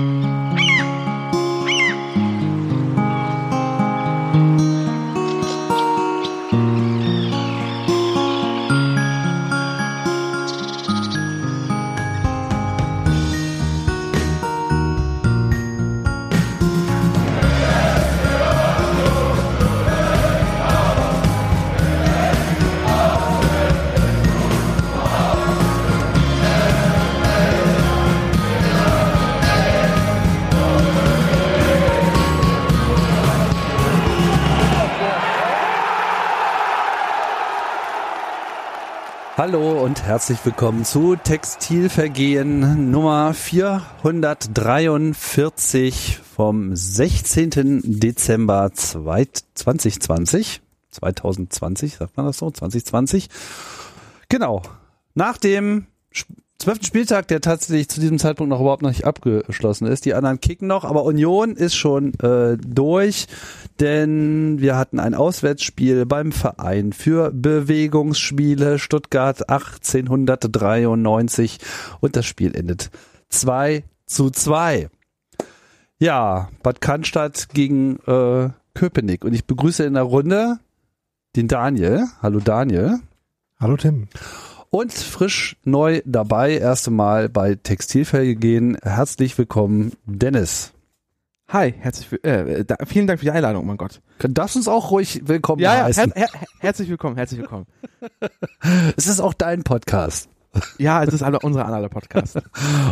Mm-hmm. Hallo und herzlich willkommen zu Textilvergehen Nummer 443 vom 16. Dezember 2020. 2020, sagt man das so? 2020. Genau. Nach dem zwölften Spieltag, der tatsächlich zu diesem Zeitpunkt noch überhaupt noch nicht abgeschlossen ist. Die anderen kicken noch, aber Union ist schon äh, durch, denn wir hatten ein Auswärtsspiel beim Verein für Bewegungsspiele Stuttgart 1893 und das Spiel endet 2 zu 2. Ja, Bad Cannstatt gegen äh, Köpenick und ich begrüße in der Runde den Daniel. Hallo Daniel. Hallo Tim. Und frisch neu dabei, erste Mal bei Textilfelge gehen. Herzlich willkommen, Dennis. Hi, herzlich, äh, da, vielen Dank für die Einladung, mein Gott. Darfst uns auch ruhig willkommen ja, heißen. Ja, her, her, herzlich willkommen, herzlich willkommen. es ist auch dein Podcast. Ja, es ist alle, unser aller Podcast.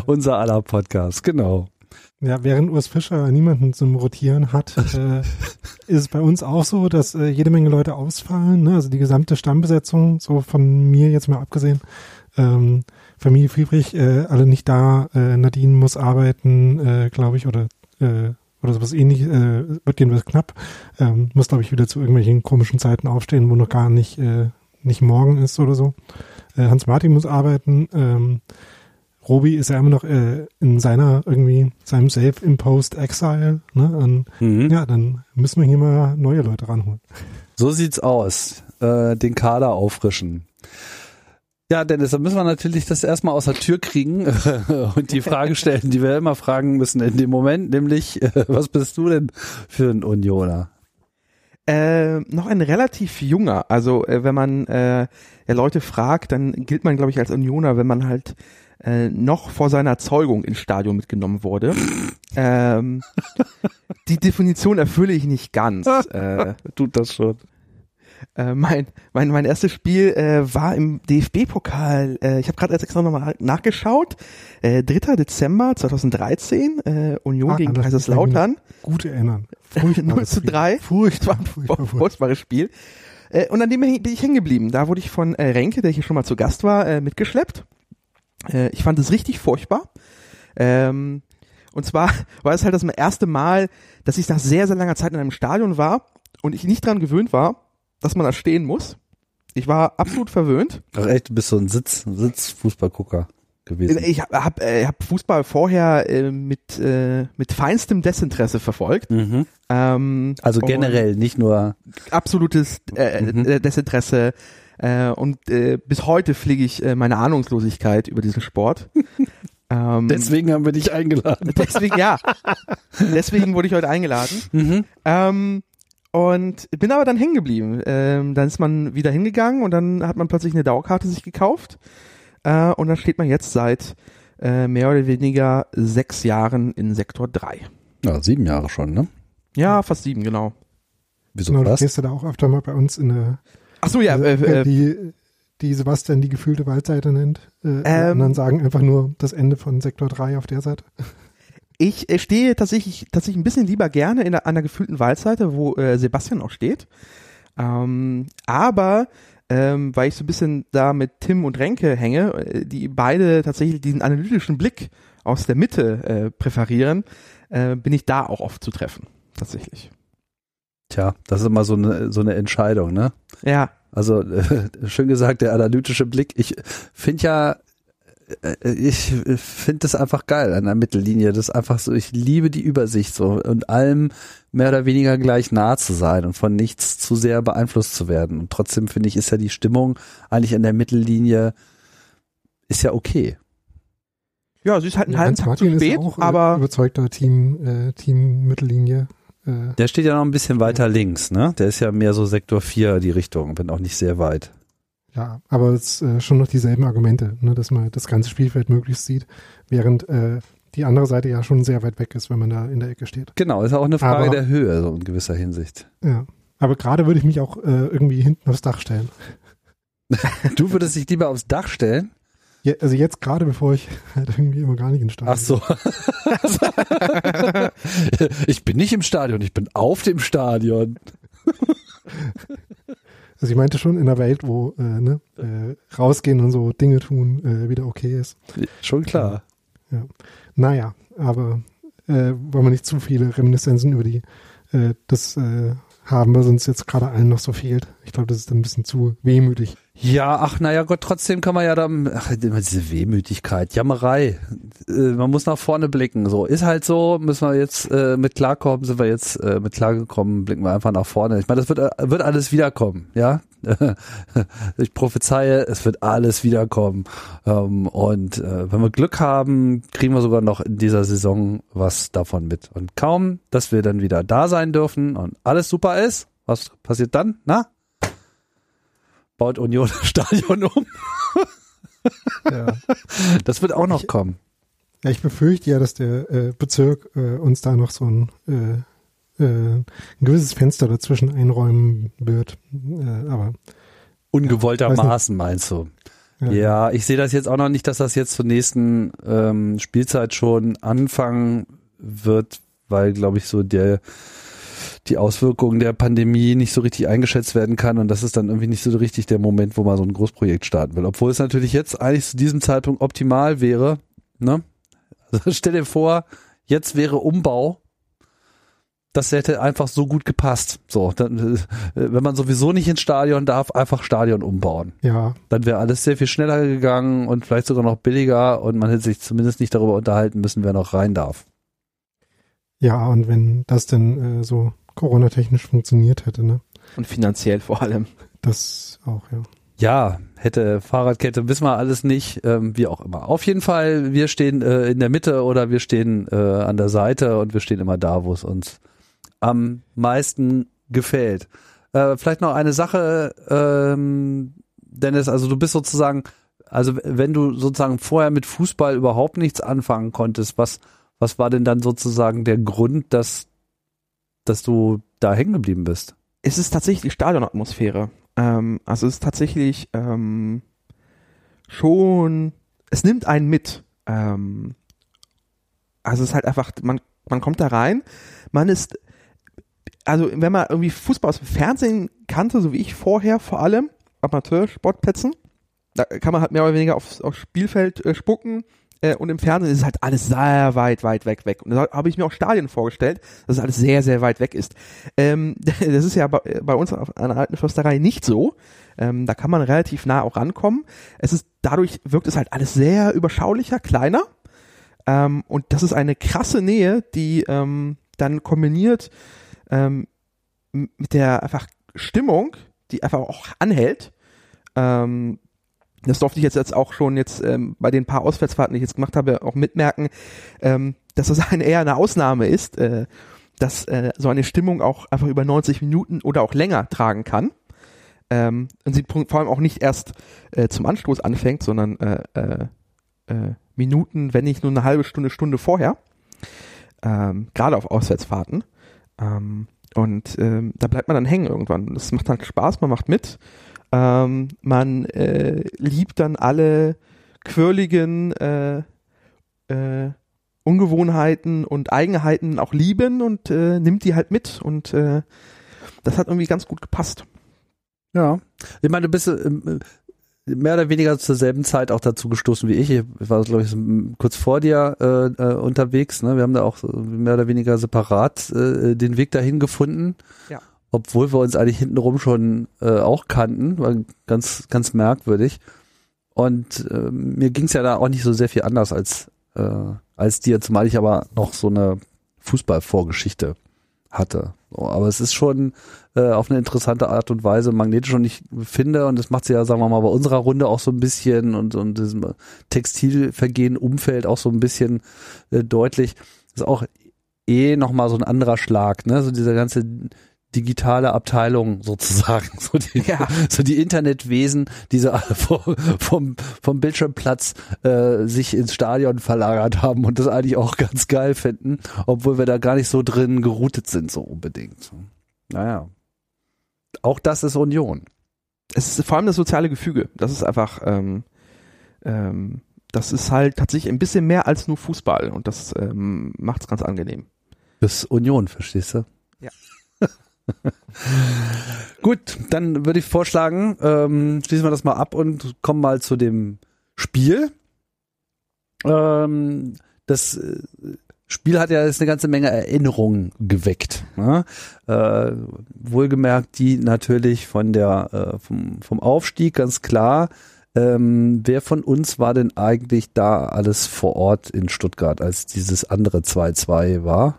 unser aller Podcast, genau. Ja, während Urs Fischer niemanden zum Rotieren hat, äh, ist es bei uns auch so, dass äh, jede Menge Leute ausfallen. Ne? Also die gesamte Stammbesetzung, so von mir jetzt mal abgesehen. Ähm, Familie Friedrich, äh, alle nicht da. Äh, Nadine muss arbeiten, äh, glaube ich, oder äh, oder sowas ähnlich, äh, wird jedenfalls knapp. Ähm, muss, glaube ich, wieder zu irgendwelchen komischen Zeiten aufstehen, wo noch gar nicht, äh, nicht morgen ist oder so. Äh, Hans Martin muss arbeiten. Ähm, Robi ist ja immer noch äh, in seiner irgendwie seinem Self-imposed Exile. Ne? Und, mhm. Ja, dann müssen wir hier mal neue Leute ranholen. So sieht's aus. Äh, den Kader auffrischen. Ja, Dennis, dann müssen wir natürlich das erstmal aus der Tür kriegen und die Frage stellen, die wir immer fragen müssen in dem Moment, nämlich, was bist du denn für ein Unioner? Äh, noch ein relativ junger. Also äh, wenn man äh, ja, Leute fragt, dann gilt man, glaube ich, als Unioner, wenn man halt äh, noch vor seiner Zeugung ins Stadion mitgenommen wurde. ähm, die Definition erfülle ich nicht ganz. Äh, Tut das schon. Äh, mein, mein, mein erstes Spiel äh, war im DFB-Pokal. Äh, ich habe gerade extra nochmal nachgeschaut. Äh, 3. Dezember 2013, äh, Union ah, gegen Kaiserslautern. Gut erinnern. 0 zu 3. Furchtbar, furchtbar, furchtbares Spiel. Äh, und an dem bin ich hängen geblieben. Da wurde ich von äh, Renke, der hier schon mal zu Gast war, äh, mitgeschleppt. Äh, ich fand es richtig furchtbar. Ähm, und zwar war es halt das erste Mal, dass ich nach sehr, sehr langer Zeit in einem Stadion war und ich nicht dran gewöhnt war, dass man da stehen muss. Ich war absolut verwöhnt. Ach echt, du bist so ein Sitz, Sitzfußballgucker gewesen. Ich habe hab, äh, hab Fußball vorher äh, mit, äh, mit feinstem Desinteresse verfolgt. Mhm. Ähm, also generell, nicht nur absolutes äh, mhm. Äh, Desinteresse. Äh, und äh, bis heute pflege ich äh, meine Ahnungslosigkeit über diesen Sport. ähm, deswegen haben wir dich eingeladen. Deswegen, ja. deswegen wurde ich heute eingeladen. Mhm. Ähm, und bin aber dann hängen geblieben. Ähm, dann ist man wieder hingegangen und dann hat man plötzlich eine Dauerkarte sich gekauft. Äh, und dann steht man jetzt seit äh, mehr oder weniger sechs Jahren in Sektor 3. Ja, sieben Jahre schon, ne? Ja, fast sieben, genau. Wieso genau, fast? Du gehst ja da auch öfter mal bei uns in der Ach so, ja. Äh, äh, die, die Sebastian die gefühlte Waldseite nennt. Äh, ähm, und dann sagen einfach nur das Ende von Sektor 3 auf der Seite. Ich äh, stehe tatsächlich, tatsächlich ein bisschen lieber gerne in der, an der gefühlten Waldseite, wo äh, Sebastian auch steht. Ähm, aber ähm, weil ich so ein bisschen da mit Tim und Renke hänge, äh, die beide tatsächlich diesen analytischen Blick aus der Mitte äh, präferieren, äh, bin ich da auch oft zu treffen, tatsächlich. Tja, das ist immer so eine, so eine Entscheidung, ne? Ja. Also äh, schön gesagt, der analytische Blick. Ich finde ja, ich finde das einfach geil an der Mittellinie. Das ist einfach so, ich liebe die Übersicht so und allem mehr oder weniger gleich nah zu sein und von nichts zu sehr beeinflusst zu werden. Und trotzdem finde ich, ist ja die Stimmung eigentlich an der Mittellinie ist ja okay. Ja, sie ist halt ein ja, halben Tag zu spät, auch, aber überzeugter Team äh, Team Mittellinie. Äh, der steht ja noch ein bisschen weiter links, ne? Der ist ja mehr so Sektor 4 die Richtung, wenn auch nicht sehr weit. Ja, aber es äh, schon noch dieselben Argumente, ne, dass man das ganze Spielfeld möglichst sieht, während äh, die andere Seite ja schon sehr weit weg ist, wenn man da in der Ecke steht. Genau, ist auch eine Frage aber, der Höhe, so in gewisser Hinsicht. Ja, aber gerade würde ich mich auch äh, irgendwie hinten aufs Dach stellen. du würdest dich lieber aufs Dach stellen? Ja, also jetzt gerade, bevor ich halt irgendwie immer gar nicht im Stadion Ach so. ich bin nicht im Stadion, ich bin auf dem Stadion. Also ich meinte schon in der Welt, wo äh, ne, äh, rausgehen und so Dinge tun äh, wieder okay ist. Schon klar. Ja. Naja, aber äh, wollen wir nicht zu viele Reminiszenzen über die äh, das äh, haben, was uns jetzt gerade allen noch so fehlt. Ich glaube, das ist ein bisschen zu wehmütig. Ja, ach naja Gott, trotzdem kann man ja dann, ach, immer diese Wehmütigkeit, Jammerei. Äh, man muss nach vorne blicken. So, ist halt so, müssen wir jetzt äh, mit klarkommen, sind wir jetzt äh, mit klargekommen, blicken wir einfach nach vorne. Ich meine, das wird, äh, wird alles wiederkommen, ja. ich prophezeie, es wird alles wiederkommen. Ähm, und äh, wenn wir Glück haben, kriegen wir sogar noch in dieser Saison was davon mit. Und kaum, dass wir dann wieder da sein dürfen und alles super ist, was passiert dann? Na? Baut Union das Stadion um. ja. Das wird auch noch ich, kommen. Ja, ich befürchte ja, dass der äh, Bezirk äh, uns da noch so ein, äh, äh, ein gewisses Fenster dazwischen einräumen wird. Äh, aber ungewolltermaßen ja, meinst du? Ja. ja, ich sehe das jetzt auch noch nicht, dass das jetzt zur nächsten ähm, Spielzeit schon anfangen wird, weil, glaube ich, so der die Auswirkungen der Pandemie nicht so richtig eingeschätzt werden kann und das ist dann irgendwie nicht so richtig der Moment, wo man so ein Großprojekt starten will. Obwohl es natürlich jetzt eigentlich zu diesem Zeitpunkt optimal wäre, ne? Also stell dir vor, jetzt wäre Umbau das hätte einfach so gut gepasst. So, dann, äh, wenn man sowieso nicht ins Stadion darf, einfach Stadion umbauen. Ja. Dann wäre alles sehr viel schneller gegangen und vielleicht sogar noch billiger und man hätte sich zumindest nicht darüber unterhalten müssen, wer noch rein darf. Ja, und wenn das denn äh, so Corona-technisch funktioniert hätte, ne? Und finanziell vor allem. Das auch, ja. Ja, hätte Fahrradkette, wissen wir alles nicht, ähm, wie auch immer. Auf jeden Fall, wir stehen äh, in der Mitte oder wir stehen äh, an der Seite und wir stehen immer da, wo es uns am meisten gefällt. Äh, vielleicht noch eine Sache, ähm, Dennis, also du bist sozusagen, also wenn du sozusagen vorher mit Fußball überhaupt nichts anfangen konntest, was, was war denn dann sozusagen der Grund, dass dass du da hängen geblieben bist? Es ist tatsächlich Stadionatmosphäre. Ähm, also es ist tatsächlich ähm, schon, es nimmt einen mit. Ähm, also es ist halt einfach, man, man kommt da rein, man ist, also wenn man irgendwie Fußball aus dem Fernsehen kannte, so wie ich vorher vor allem, Amateursportplätzen, da kann man halt mehr oder weniger aufs, aufs Spielfeld äh, spucken, äh, und im Fernsehen ist es halt alles sehr weit, weit weg weg. Und da habe ich mir auch Stadien vorgestellt, dass es alles sehr, sehr weit weg ist. Ähm, das ist ja bei, bei uns an der alten Försterei nicht so. Ähm, da kann man relativ nah auch rankommen. Es ist, dadurch wirkt es halt alles sehr überschaulicher, kleiner. Ähm, und das ist eine krasse Nähe, die ähm, dann kombiniert ähm, mit der einfach Stimmung, die einfach auch anhält, ähm, das durfte ich jetzt, auch schon jetzt ähm, bei den paar Auswärtsfahrten, die ich jetzt gemacht habe, auch mitmerken, ähm, dass das eine, eher eine Ausnahme ist, äh, dass äh, so eine Stimmung auch einfach über 90 Minuten oder auch länger tragen kann. Ähm, und sie vor allem auch nicht erst äh, zum Anstoß anfängt, sondern äh, äh, äh, Minuten, wenn nicht nur eine halbe Stunde, Stunde vorher. Ähm, Gerade auf Auswärtsfahrten. Ähm, und ähm, da bleibt man dann hängen irgendwann. Das macht halt Spaß, man macht mit. Ähm, man äh, liebt dann alle quirligen äh, äh, Ungewohnheiten und Eigenheiten auch lieben und äh, nimmt die halt mit und äh, das hat irgendwie ganz gut gepasst. Ja, ich meine, du bist äh, mehr oder weniger zur selben Zeit auch dazu gestoßen wie ich. Ich war, glaube ich, kurz vor dir äh, äh, unterwegs. Ne? Wir haben da auch mehr oder weniger separat äh, den Weg dahin gefunden. Ja obwohl wir uns eigentlich hintenrum schon äh, auch kannten, war ganz, ganz merkwürdig. Und äh, mir ging es ja da auch nicht so sehr viel anders als, äh, als dir, zumal ich aber noch so eine Fußballvorgeschichte hatte. So, aber es ist schon äh, auf eine interessante Art und Weise magnetisch und ich finde, und das macht sie ja, sagen wir mal, bei unserer Runde auch so ein bisschen und, und diesem Textilvergehen Umfeld auch so ein bisschen äh, deutlich, ist auch eh nochmal so ein anderer Schlag, ne? So dieser ganze digitale Abteilung sozusagen, so die, ja. so die Internetwesen, die so alle vom, vom, vom Bildschirmplatz äh, sich ins Stadion verlagert haben und das eigentlich auch ganz geil finden, obwohl wir da gar nicht so drin geroutet sind, so unbedingt. Naja. Auch das ist Union. Es ist vor allem das soziale Gefüge. Das ist einfach, ähm, ähm, das ist halt tatsächlich ein bisschen mehr als nur Fußball und das ähm, macht es ganz angenehm. Das ist Union, verstehst du? Ja. Gut, dann würde ich vorschlagen, ähm, schließen wir das mal ab und kommen mal zu dem Spiel. Ähm, das äh, Spiel hat ja jetzt eine ganze Menge Erinnerungen geweckt. Ne? Äh, wohlgemerkt die natürlich von der äh, vom, vom Aufstieg ganz klar. Ähm, wer von uns war denn eigentlich da alles vor Ort in Stuttgart, als dieses andere 2-2 war?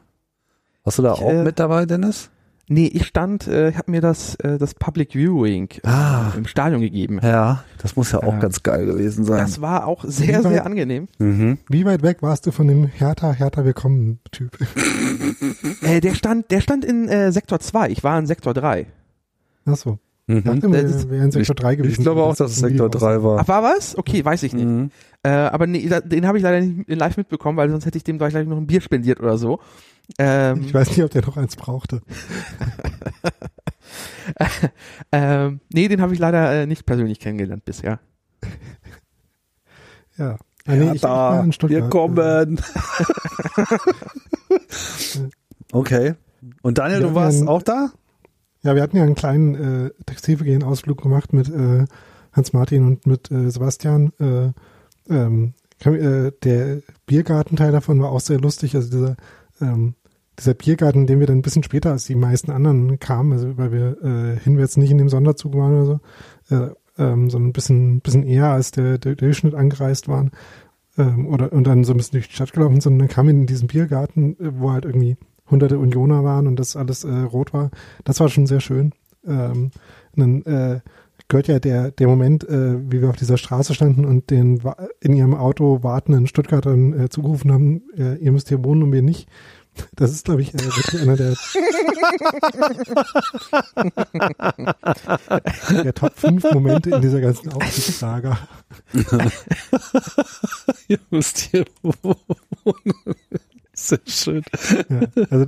Warst du da ich, auch äh, mit dabei, Dennis? Nee, ich stand, äh, ich habe mir das äh, das Public Viewing äh, ah, im Stadion gegeben. Ja, das muss ja auch äh, ganz geil gewesen sein. Das war auch sehr, weit, sehr angenehm. Mhm. Wie weit weg warst du von dem Hertha, Hertha willkommen Typ? äh, der stand, der stand in äh, Sektor 2, ich war in Sektor 3. Ach so. Mhm. Dachte, wir wären in Sektor 3 gewesen. Ich glaube auch, dass es Sektor 3 war. Ach, war was? Okay, weiß ich nicht. Mhm. Äh, aber nee, den habe ich leider nicht live mitbekommen, weil sonst hätte ich dem gleich noch ein Bier spendiert oder so. Ähm, ich weiß nicht, ob der noch eins brauchte. ähm, nee, den habe ich leider äh, nicht persönlich kennengelernt bisher. ja. Ah, nee, ja, ich, da, ich wir kommen. okay. Und Daniel, du warst auch da? Ja, wir hatten ja einen kleinen äh, Textilvergehen-Ausflug gemacht mit äh, Hans-Martin und mit äh, Sebastian. Äh, ähm, äh, der Biergartenteil davon war auch sehr lustig. Also dieser ähm, dieser Biergarten, den wir dann ein bisschen später als die meisten anderen kamen, also weil wir äh, hinwärts nicht in dem Sonderzug waren oder so, äh, ähm, sondern ein bisschen, bisschen eher als der, der, der Durchschnitt angereist waren ähm, oder und dann so ein bisschen durch die Stadt gelaufen sind, dann kamen wir in diesen Biergarten, äh, wo halt irgendwie hunderte Unioner waren und das alles äh, rot war. Das war schon sehr schön. Ähm, dann äh, gehört ja der, der Moment, äh, wie wir auf dieser Straße standen und den in ihrem Auto wartenden Stuttgartern äh, zugerufen haben, äh, ihr müsst hier wohnen und wir nicht. Das ist, glaube ich, äh, wirklich einer der, der Top 5 Momente in dieser ganzen Aufstiegssaga. Ihr müsst hier wohnen. Sehr schön. Ja, also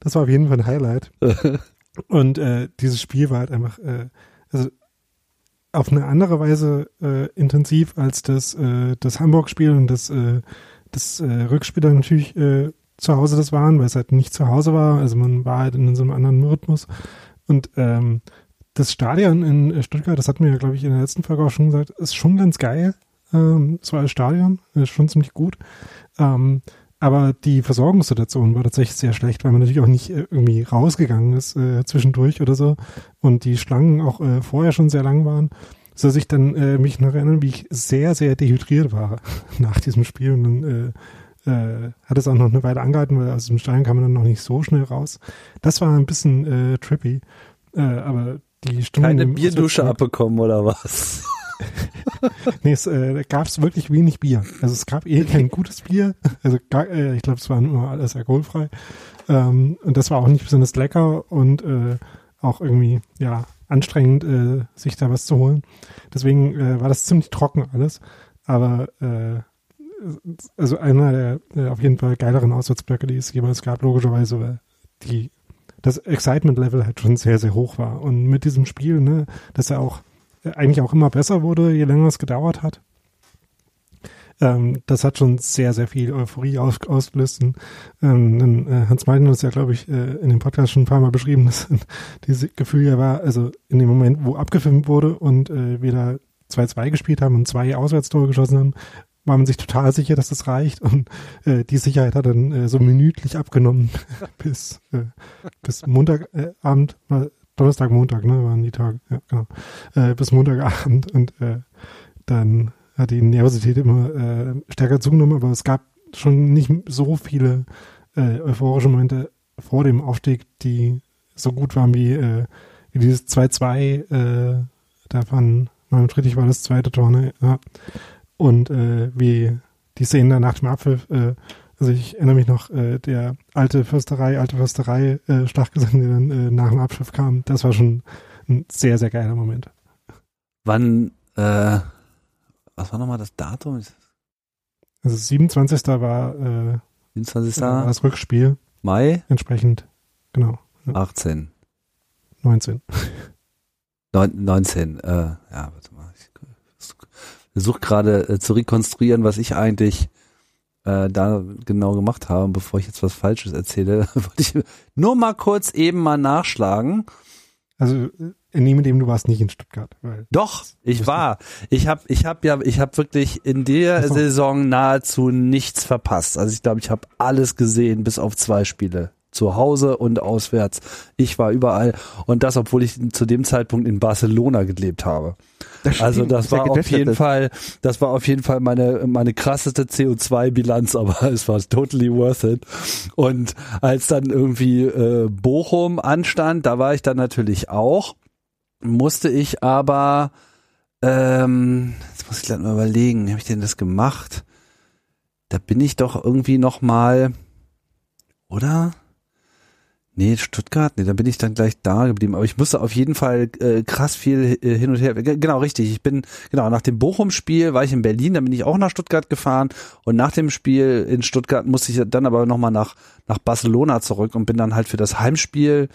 das war auf jeden Fall ein Highlight. Und äh, dieses Spiel war halt einfach, äh, also auf eine andere Weise äh, intensiv als das, äh, das Hamburg-Spiel und das, äh, das äh, Rückspiel dann natürlich äh, zu Hause das waren, weil es halt nicht zu Hause war. Also man war halt in so einem anderen Rhythmus. Und ähm, das Stadion in Stuttgart, das hatten wir ja, glaube ich, in der letzten Folge auch schon gesagt, ist schon ganz geil. Ähm, so als Stadion, ist schon ziemlich gut. Ähm, aber die Versorgungssituation war tatsächlich sehr schlecht, weil man natürlich auch nicht äh, irgendwie rausgegangen ist äh, zwischendurch oder so. Und die Schlangen auch äh, vorher schon sehr lang waren. So dass ich dann äh, mich noch erinnern, wie ich sehr, sehr dehydriert war nach diesem Spiel. Und dann äh, hat es auch noch eine Weile angehalten, weil aus dem Stein kam man dann noch nicht so schnell raus. Das war ein bisschen äh, trippy, äh, aber die Stimmung... Keine Bierdusche abbekommen oder was? nee, es äh, gab es wirklich wenig Bier. Also es gab eh kein gutes Bier. Also gar, äh, ich glaube, es war nur alles alkoholfrei. Ähm, und das war auch nicht besonders lecker und äh, auch irgendwie, ja, anstrengend, äh, sich da was zu holen. Deswegen äh, war das ziemlich trocken alles. Aber äh, also einer der, der auf jeden Fall geileren Auswärtsblöcke, die es jemals gab, logischerweise, weil die, das Excitement-Level halt schon sehr, sehr hoch war. Und mit diesem Spiel, ne, dass er auch äh, eigentlich auch immer besser wurde, je länger es gedauert hat. Ähm, das hat schon sehr, sehr viel Euphorie aus, ausgelöst. Ähm, äh, Hans Meiden hat es ja, glaube ich, äh, in dem Podcast schon ein paar Mal beschrieben, dass dieses Gefühl ja war, also in dem Moment, wo abgefilmt wurde und äh, wir da 2-2 gespielt haben und zwei Auswärtstore geschossen haben, war man sich total sicher, dass das reicht und äh, die Sicherheit hat dann äh, so minütlich abgenommen bis äh, bis Montagabend, äh, Donnerstag, Montag, ne, waren die Tage, ja genau, äh, bis Montagabend und äh, dann hat die Nervosität immer äh, stärker zugenommen, aber es gab schon nicht so viele äh, euphorische Momente vor dem Aufstieg, die so gut waren wie, äh, wie dieses 2-2 äh, davon, Friedrich war das zweite Tor, ne? Ja. Und äh, wie die Szenen nach dem Abpfiff, äh, also ich erinnere mich noch, äh, der alte Fürsterei, alte Fürsterei äh, Schlachtgesang, der dann äh, nach dem Abpfiff kam, das war schon ein sehr, sehr geiler Moment. Wann, äh, was war nochmal das Datum? Also 27. war, äh, 27. war das Rückspiel. Mai? Entsprechend, genau. 18. 19. 19, äh, ja, warte mal. Versuche gerade äh, zu rekonstruieren, was ich eigentlich äh, da genau gemacht habe. Bevor ich jetzt was Falsches erzähle, wollte ich nur mal kurz eben mal nachschlagen. Also entnehme dem, du warst nicht in Stuttgart. Doch, ich war. Ich habe ich hab ja, ich habe wirklich in der so. Saison nahezu nichts verpasst. Also ich glaube, ich habe alles gesehen, bis auf zwei Spiele zu Hause und auswärts. Ich war überall und das, obwohl ich zu dem Zeitpunkt in Barcelona gelebt habe. Das also das war auf jeden Fall, das war auf jeden Fall meine meine krasseste CO2-Bilanz, aber es war totally worth it. Und als dann irgendwie äh, Bochum anstand, da war ich dann natürlich auch, musste ich aber, ähm, jetzt muss ich gleich mal überlegen, wie habe ich denn das gemacht? Da bin ich doch irgendwie noch mal, oder? Nee, Stuttgart, nee, da bin ich dann gleich da geblieben. Aber ich musste auf jeden Fall äh, krass viel äh, hin und her. Genau, richtig. Ich bin, genau, nach dem Bochum-Spiel war ich in Berlin, da bin ich auch nach Stuttgart gefahren. Und nach dem Spiel in Stuttgart musste ich dann aber nochmal nach, nach Barcelona zurück und bin dann halt für das Heimspiel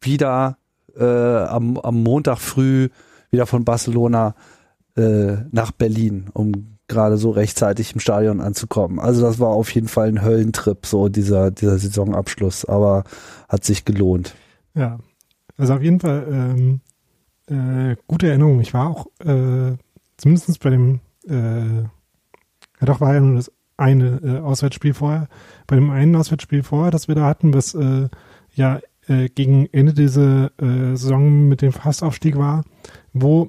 wieder äh, am, am Montag früh wieder von Barcelona äh, nach Berlin, um gerade so rechtzeitig im Stadion anzukommen. Also das war auf jeden Fall ein Höllentrip, so dieser, dieser Saisonabschluss, aber hat sich gelohnt. Ja, also auf jeden Fall ähm, äh, gute Erinnerung. Ich war auch äh, zumindest bei dem, äh, ja doch war ja nur das eine äh, Auswärtsspiel vorher, bei dem einen Auswärtsspiel vorher, das wir da hatten, was äh, ja äh, gegen Ende dieser äh, Saison mit dem Fastaufstieg war, wo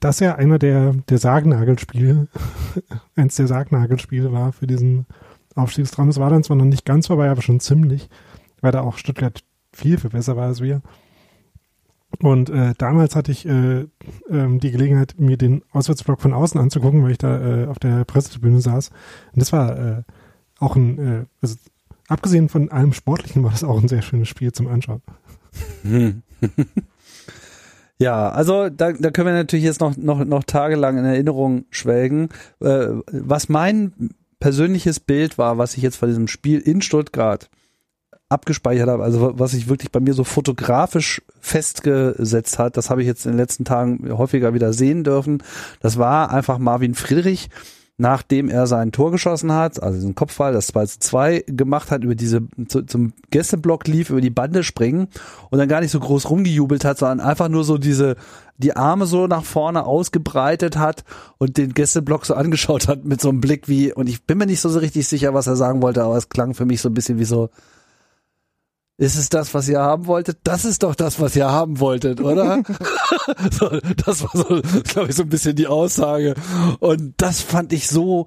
das ja einer der, der Sargnagelspiele, eins der Sargnagelspiele war für diesen Aufstiegstraum. Es war dann zwar noch nicht ganz vorbei, aber schon ziemlich, weil da auch Stuttgart viel, viel besser war als wir. Und äh, damals hatte ich äh, ähm, die Gelegenheit, mir den Auswärtsblock von außen anzugucken, weil ich da äh, auf der Pressetribüne saß. Und das war äh, auch ein, äh, also abgesehen von allem Sportlichen, war das auch ein sehr schönes Spiel zum Anschauen. Ja, also da, da können wir natürlich jetzt noch, noch, noch tagelang in Erinnerung schwelgen. Äh, was mein persönliches Bild war, was ich jetzt von diesem Spiel in Stuttgart abgespeichert habe, also was sich wirklich bei mir so fotografisch festgesetzt hat, das habe ich jetzt in den letzten Tagen häufiger wieder sehen dürfen. Das war einfach Marvin Friedrich, nachdem er sein Tor geschossen hat, also diesen Kopfball, das 2 zu 2 gemacht hat, über diese, zu, zum Gästeblock lief, über die Bande springen und dann gar nicht so groß rumgejubelt hat, sondern einfach nur so diese, die Arme so nach vorne ausgebreitet hat und den Gästeblock so angeschaut hat mit so einem Blick wie, und ich bin mir nicht so, so richtig sicher, was er sagen wollte, aber es klang für mich so ein bisschen wie so, ist es das, was ihr haben wolltet? Das ist doch das, was ihr haben wolltet, oder? so, das war so, glaube ich, so ein bisschen die Aussage. Und das fand ich so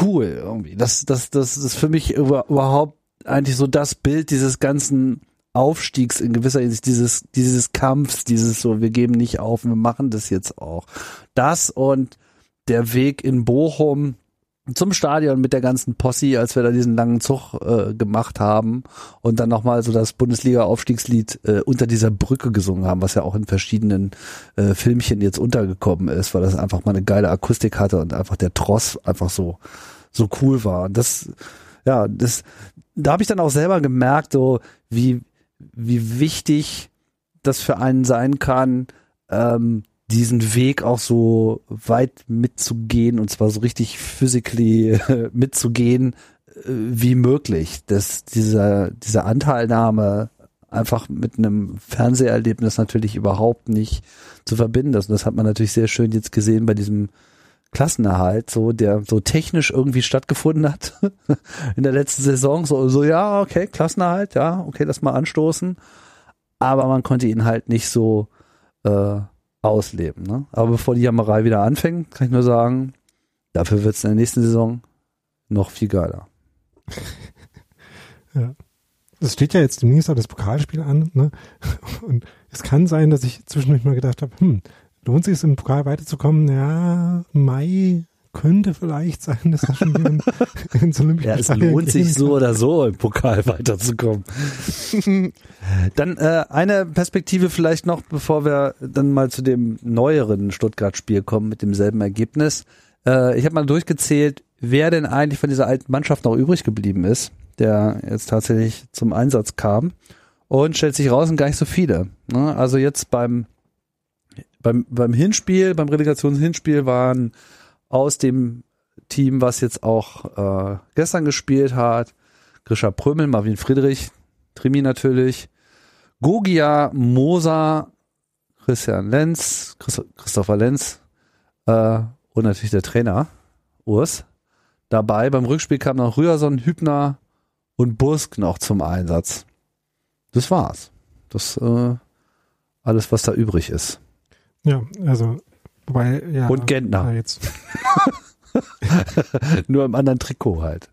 cool irgendwie. Das, das, das ist für mich überhaupt eigentlich so das Bild dieses ganzen Aufstiegs in gewisser Hinsicht, dieses, dieses Kampfs, dieses so, wir geben nicht auf, wir machen das jetzt auch. Das und der Weg in Bochum, zum Stadion mit der ganzen Posse, als wir da diesen langen Zug äh, gemacht haben und dann nochmal so das Bundesliga-Aufstiegslied äh, unter dieser Brücke gesungen haben, was ja auch in verschiedenen äh, Filmchen jetzt untergekommen ist, weil das einfach mal eine geile Akustik hatte und einfach der Tross einfach so so cool war. Und das, ja, das, da habe ich dann auch selber gemerkt, so wie wie wichtig das für einen sein kann, ähm, diesen Weg auch so weit mitzugehen und zwar so richtig physically mitzugehen äh, wie möglich. Dass dieser, diese Anteilnahme einfach mit einem Fernseherlebnis natürlich überhaupt nicht zu verbinden ist. Und das hat man natürlich sehr schön jetzt gesehen bei diesem Klassenerhalt, so der so technisch irgendwie stattgefunden hat in der letzten Saison. So, so ja, okay, Klassenerhalt, ja, okay, das mal anstoßen. Aber man konnte ihn halt nicht so äh, ausleben. Ne? Aber bevor die Jammerei wieder anfängt, kann ich nur sagen, dafür wird es in der nächsten Saison noch viel geiler. ja. es steht ja jetzt demnächst auch das Pokalspiel an, ne? Und es kann sein, dass ich zwischendurch mal gedacht habe, hm, lohnt sich es im Pokal weiterzukommen? Ja, Mai könnte vielleicht sein, dass das schon wieder in, ins Olympische Ja, es lohnt sich so oder so im Pokal weiterzukommen. dann äh, eine Perspektive vielleicht noch, bevor wir dann mal zu dem neueren Stuttgart-Spiel kommen mit demselben Ergebnis. Äh, ich habe mal durchgezählt, wer denn eigentlich von dieser alten Mannschaft noch übrig geblieben ist, der jetzt tatsächlich zum Einsatz kam. Und stellt sich raus, sind gar nicht so viele. Ne? Also jetzt beim, beim, beim Hinspiel, beim Relegationshinspiel waren aus dem Team, was jetzt auch äh, gestern gespielt hat, Grisha Prömel, Marvin Friedrich, Trimi natürlich, Gogia, Moser, Christian Lenz, Christopher Lenz äh, und natürlich der Trainer Urs dabei. Beim Rückspiel kam noch Rührson, Hübner und Bursk noch zum Einsatz. Das war's. Das äh, alles, was da übrig ist. Ja, also wobei, ja. Und Gentner. Ja, jetzt. Nur im anderen Trikot halt.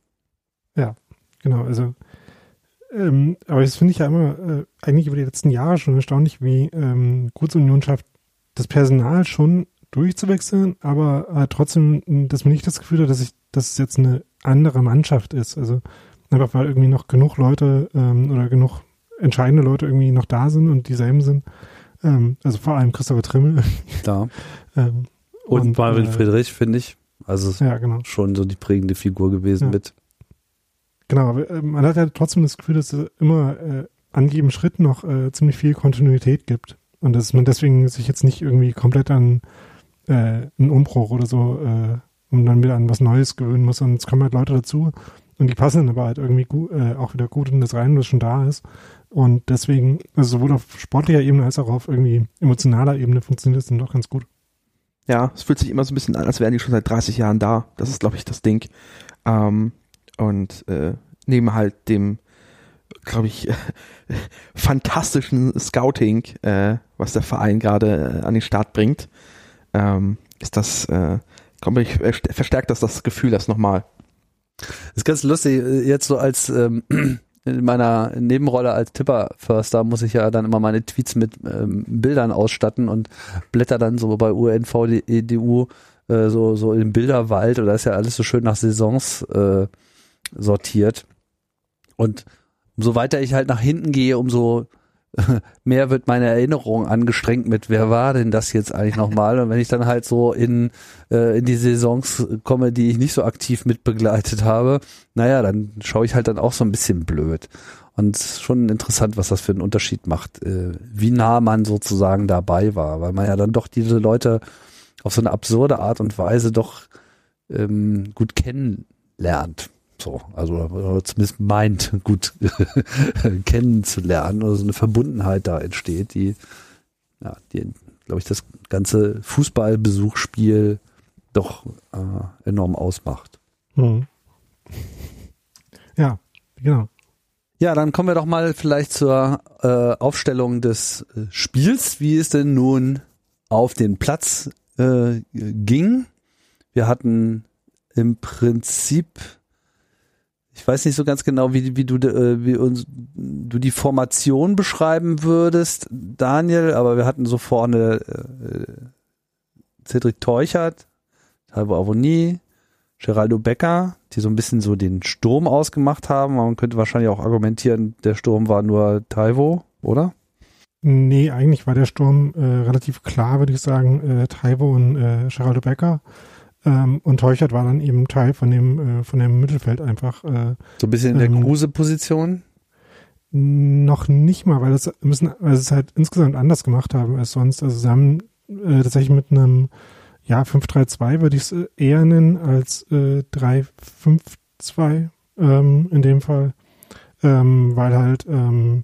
Ja, genau. Also, ähm, aber das finde ich ja immer äh, eigentlich über die letzten Jahre schon erstaunlich, wie ähm, Gutsunion schafft, das Personal schon durchzuwechseln, aber äh, trotzdem, dass man nicht das Gefühl hat, dass ich, dass es jetzt eine andere Mannschaft ist. Also einfach weil irgendwie noch genug Leute ähm, oder genug entscheidende Leute irgendwie noch da sind und dieselben sind. Ähm, also vor allem Christopher Trimmel. Da. ähm, und, und Marvin äh, Friedrich, finde ich. Also ja, genau. schon so die prägende Figur gewesen ja. mit. Genau, aber äh, man hat ja trotzdem das Gefühl, dass es immer äh, an jedem Schritt noch äh, ziemlich viel Kontinuität gibt. Und dass man deswegen sich jetzt nicht irgendwie komplett an äh, einen Umbruch oder so äh, und dann wieder an was Neues gewöhnen muss. Und es kommen halt Leute dazu und die passen dann aber halt irgendwie gut, äh, auch wieder gut in das rein, was schon da ist. Und deswegen, also sowohl auf sportlicher Ebene als auch auf irgendwie emotionaler Ebene funktioniert es dann doch ganz gut. Ja, es fühlt sich immer so ein bisschen an, als wären die schon seit 30 Jahren da. Das ist, glaube ich, das Ding. Ähm, und äh, neben halt dem, glaube ich, äh, fantastischen Scouting, äh, was der Verein gerade äh, an den Start bringt, ähm, ist das, äh, komm, ich, äh, verstärkt das das Gefühl das nochmal. Das ist ganz lustig, jetzt so als ähm, in meiner Nebenrolle als Tipperförster muss ich ja dann immer meine Tweets mit ähm, Bildern ausstatten und blätter dann so bei UNVDU äh, so, so im Bilderwald oder ist ja alles so schön nach Saisons äh, sortiert. Und umso weiter ich halt nach hinten gehe, umso mehr wird meine Erinnerung angestrengt mit, wer war denn das jetzt eigentlich nochmal? Und wenn ich dann halt so in, äh, in die Saisons komme, die ich nicht so aktiv mitbegleitet habe, naja, dann schaue ich halt dann auch so ein bisschen blöd. Und schon interessant, was das für einen Unterschied macht, äh, wie nah man sozusagen dabei war, weil man ja dann doch diese Leute auf so eine absurde Art und Weise doch ähm, gut kennenlernt. So, also zumindest meint, gut kennenzulernen oder so eine Verbundenheit da entsteht, die, ja, die, glaube ich, das ganze Fußballbesuchsspiel doch äh, enorm ausmacht. Mhm. Ja, genau. Ja, dann kommen wir doch mal vielleicht zur äh, Aufstellung des äh, Spiels, wie es denn nun auf den Platz äh, ging. Wir hatten im Prinzip ich weiß nicht so ganz genau, wie, wie du, äh, wie uns, du die Formation beschreiben würdest, Daniel, aber wir hatten so vorne äh, Cedric Teuchert, Talbo Avoni, Geraldo Becker, die so ein bisschen so den Sturm ausgemacht haben. Man könnte wahrscheinlich auch argumentieren, der Sturm war nur Taiwo, oder? Nee, eigentlich war der Sturm äh, relativ klar, würde ich sagen, äh, Taiwo und äh, Geraldo Becker. Ähm, und Teuchert war dann eben Teil von dem, äh, von dem Mittelfeld einfach. Äh, so ein bisschen in der ähm, Kruse-Position? Noch nicht mal, weil das müssen, weil sie es halt insgesamt anders gemacht haben als sonst. Also sie haben äh, tatsächlich mit einem ja, 5-3-2 würde ich es äh, eher nennen als äh, 3-5-2 ähm, in dem Fall. Ähm, weil halt ähm,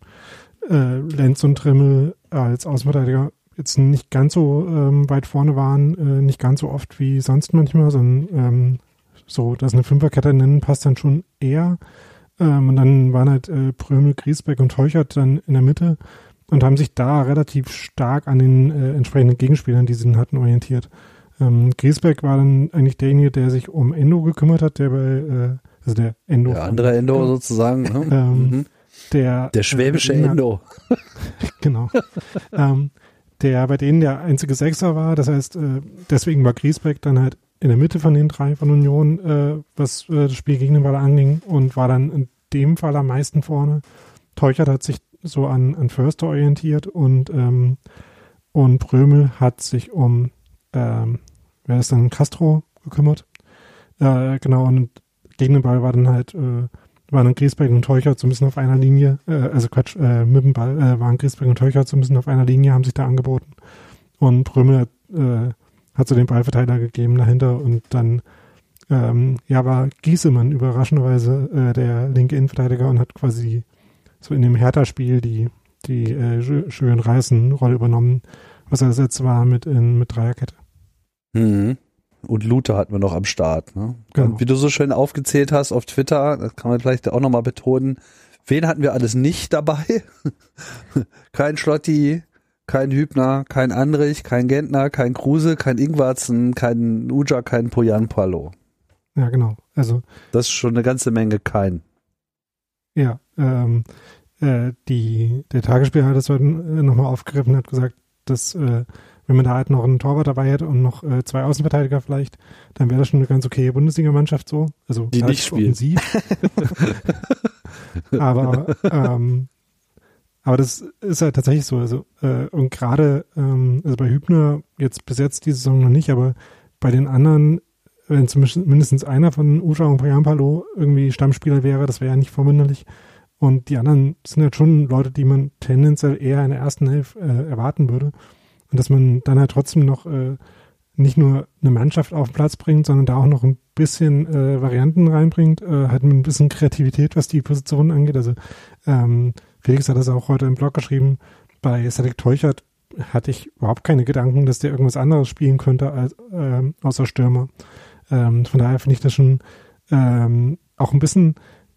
äh, Lenz und Trimmel als Außenverteidiger jetzt nicht ganz so ähm, weit vorne waren, äh, nicht ganz so oft wie sonst manchmal, sondern ähm, so, dass eine Fünferkette nennen passt dann schon eher. Ähm, und dann waren halt äh, Prömel, Griesbeck und Teuchert dann in der Mitte und haben sich da relativ stark an den äh, entsprechenden Gegenspielern, die sie dann hatten, orientiert. Ähm, Griesbeck war dann eigentlich derjenige, der sich um Endo gekümmert hat, der bei, äh, also der Endo. Der andere Endo sozusagen. Ne? Ähm, mhm. der der schwäbische äh, Endo. genau. ähm, der bei denen der einzige Sechser war. Das heißt, äh, deswegen war Griesbeck dann halt in der Mitte von den drei von Union, äh, was äh, das Spiel gegen den Ball anging und war dann in dem Fall am meisten vorne. Teuchert hat sich so an, an Förster orientiert und, ähm, und Brömel hat sich um, ähm, wer ist dann, Castro gekümmert. Äh, genau, und gegen den Ball war dann halt, äh, waren Griesbeck und Teuchert so ein bisschen auf einer Linie, äh, also Quatsch, äh, mit äh, waren Griesbeck und Teuchert so ein bisschen auf einer Linie, haben sich da angeboten. Und Brömel äh, hat so den Ballverteiler gegeben dahinter und dann ähm, ja, war Giesemann überraschenderweise äh, der linke Innenverteidiger und hat quasi so in dem Hertha-Spiel die, die äh, schön reißen Rolle übernommen, was er ersetzt war mit, in, mit Dreierkette. Mhm. Und Luther hatten wir noch am Start. Ne? Genau. Wie du so schön aufgezählt hast auf Twitter, das kann man vielleicht auch nochmal betonen, wen hatten wir alles nicht dabei? kein Schlotti, kein Hübner, kein Andrich, kein Gentner, kein Kruse, kein Ingwarzen, kein Uja, kein Poyan Palo. Ja, genau. Also Das ist schon eine ganze Menge kein. Ja, ähm, äh, die, der Tagesspieler hat das heute äh, nochmal aufgegriffen und hat gesagt, dass äh, wenn man da halt noch einen Torwart dabei hätte und noch äh, zwei Außenverteidiger vielleicht, dann wäre das schon eine ganz okay Bundesligamannschaft so. Also Die nicht spielen. offensiv. aber ähm, aber das ist halt tatsächlich so. Also äh, und gerade ähm, also bei Hübner jetzt bis jetzt die Saison noch nicht, aber bei den anderen, wenn zumindest mindestens einer von Usha und Payampalo irgendwie Stammspieler wäre, das wäre ja nicht verwunderlich. Und die anderen sind halt schon Leute, die man tendenziell eher in der ersten Hälfte äh, erwarten würde. Und dass man dann halt trotzdem noch äh, nicht nur eine Mannschaft auf den Platz bringt, sondern da auch noch ein bisschen äh, Varianten reinbringt, äh, halt mit ein bisschen Kreativität, was die Positionen angeht. Also ähm, Felix hat das auch heute im Blog geschrieben. Bei Cedric Teuchert hatte ich überhaupt keine Gedanken, dass der irgendwas anderes spielen könnte als ähm, außer Stürmer. Ähm, von daher finde ich das schon ähm, auch ein bisschen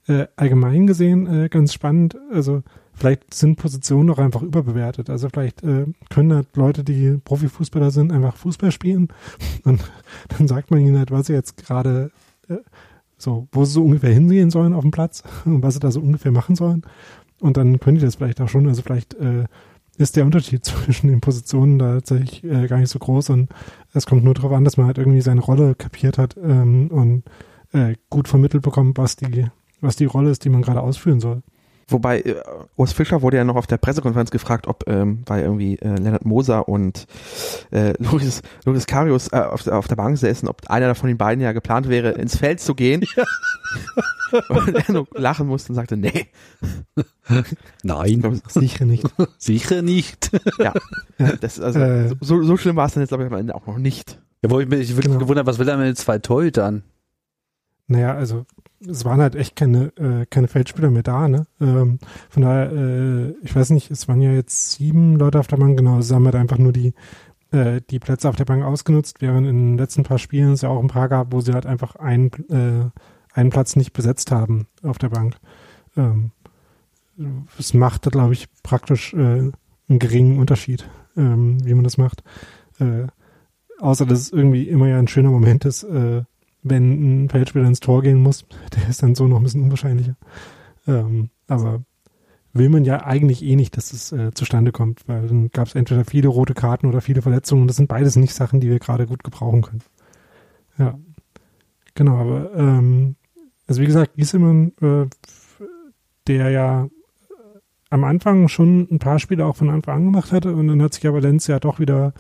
äh, allgemein gesehen äh, ganz spannend. Also vielleicht sind Positionen auch einfach überbewertet. Also vielleicht äh, können halt Leute, die Profifußballer sind, einfach Fußball spielen und dann sagt man ihnen halt, was sie jetzt gerade äh, so, wo sie so ungefähr hingehen sollen auf dem Platz und was sie da so ungefähr machen sollen. Und dann können die das vielleicht auch schon. Also vielleicht äh, ist der Unterschied zwischen den Positionen da tatsächlich äh, gar nicht so groß und es kommt nur darauf an, dass man halt irgendwie seine Rolle kapiert hat ähm, und äh, gut vermittelt bekommt, was die, was die Rolle ist, die man gerade ausführen soll. Wobei, äh, Urs Fischer wurde ja noch auf der Pressekonferenz gefragt, ob, ähm, weil irgendwie äh, Leonard Moser und äh, Luis, Luis Karius äh, auf, der- auf der Bank säßen, ob einer von den beiden ja geplant wäre, ins Feld zu gehen. und er nur lachen musste und sagte, nee. Nein, glaub, Sicher nicht. sicher nicht. ja, das, also, Äh. so, so schlimm war es dann jetzt, glaube ich, am Ende auch noch nicht. Ja, wo ich mich wirklich Genau. gewundert, was will er mit den zwei Torhütern? Naja, also es waren halt echt keine, äh, keine Feldspieler mehr da, ne? Ähm, von daher, äh, ich weiß nicht, es waren ja jetzt sieben Leute auf der Bank, genau, sie haben halt einfach nur die, äh, die Plätze auf der Bank ausgenutzt, während in den letzten paar Spielen es ja auch ein paar gab, wo sie halt einfach einen, äh, einen Platz nicht besetzt haben auf der Bank. Ähm, es macht, glaube ich, praktisch äh, einen geringen Unterschied, ähm, wie man das macht. Äh, außer dass es irgendwie immer ja ein schöner Moment ist, äh, wenn ein Feldspieler ins Tor gehen muss, der ist dann so noch ein bisschen unwahrscheinlicher. Ähm, aber will man ja eigentlich eh nicht, dass es äh, zustande kommt, weil dann gab es entweder viele rote Karten oder viele Verletzungen. und Das sind beides nicht Sachen, die wir gerade gut gebrauchen können. Ja, genau. Aber ähm, also wie gesagt, Giesemann, äh, der ja am Anfang schon ein paar Spiele auch von Anfang an gemacht hatte und dann hat sich aber Lenz ja doch wieder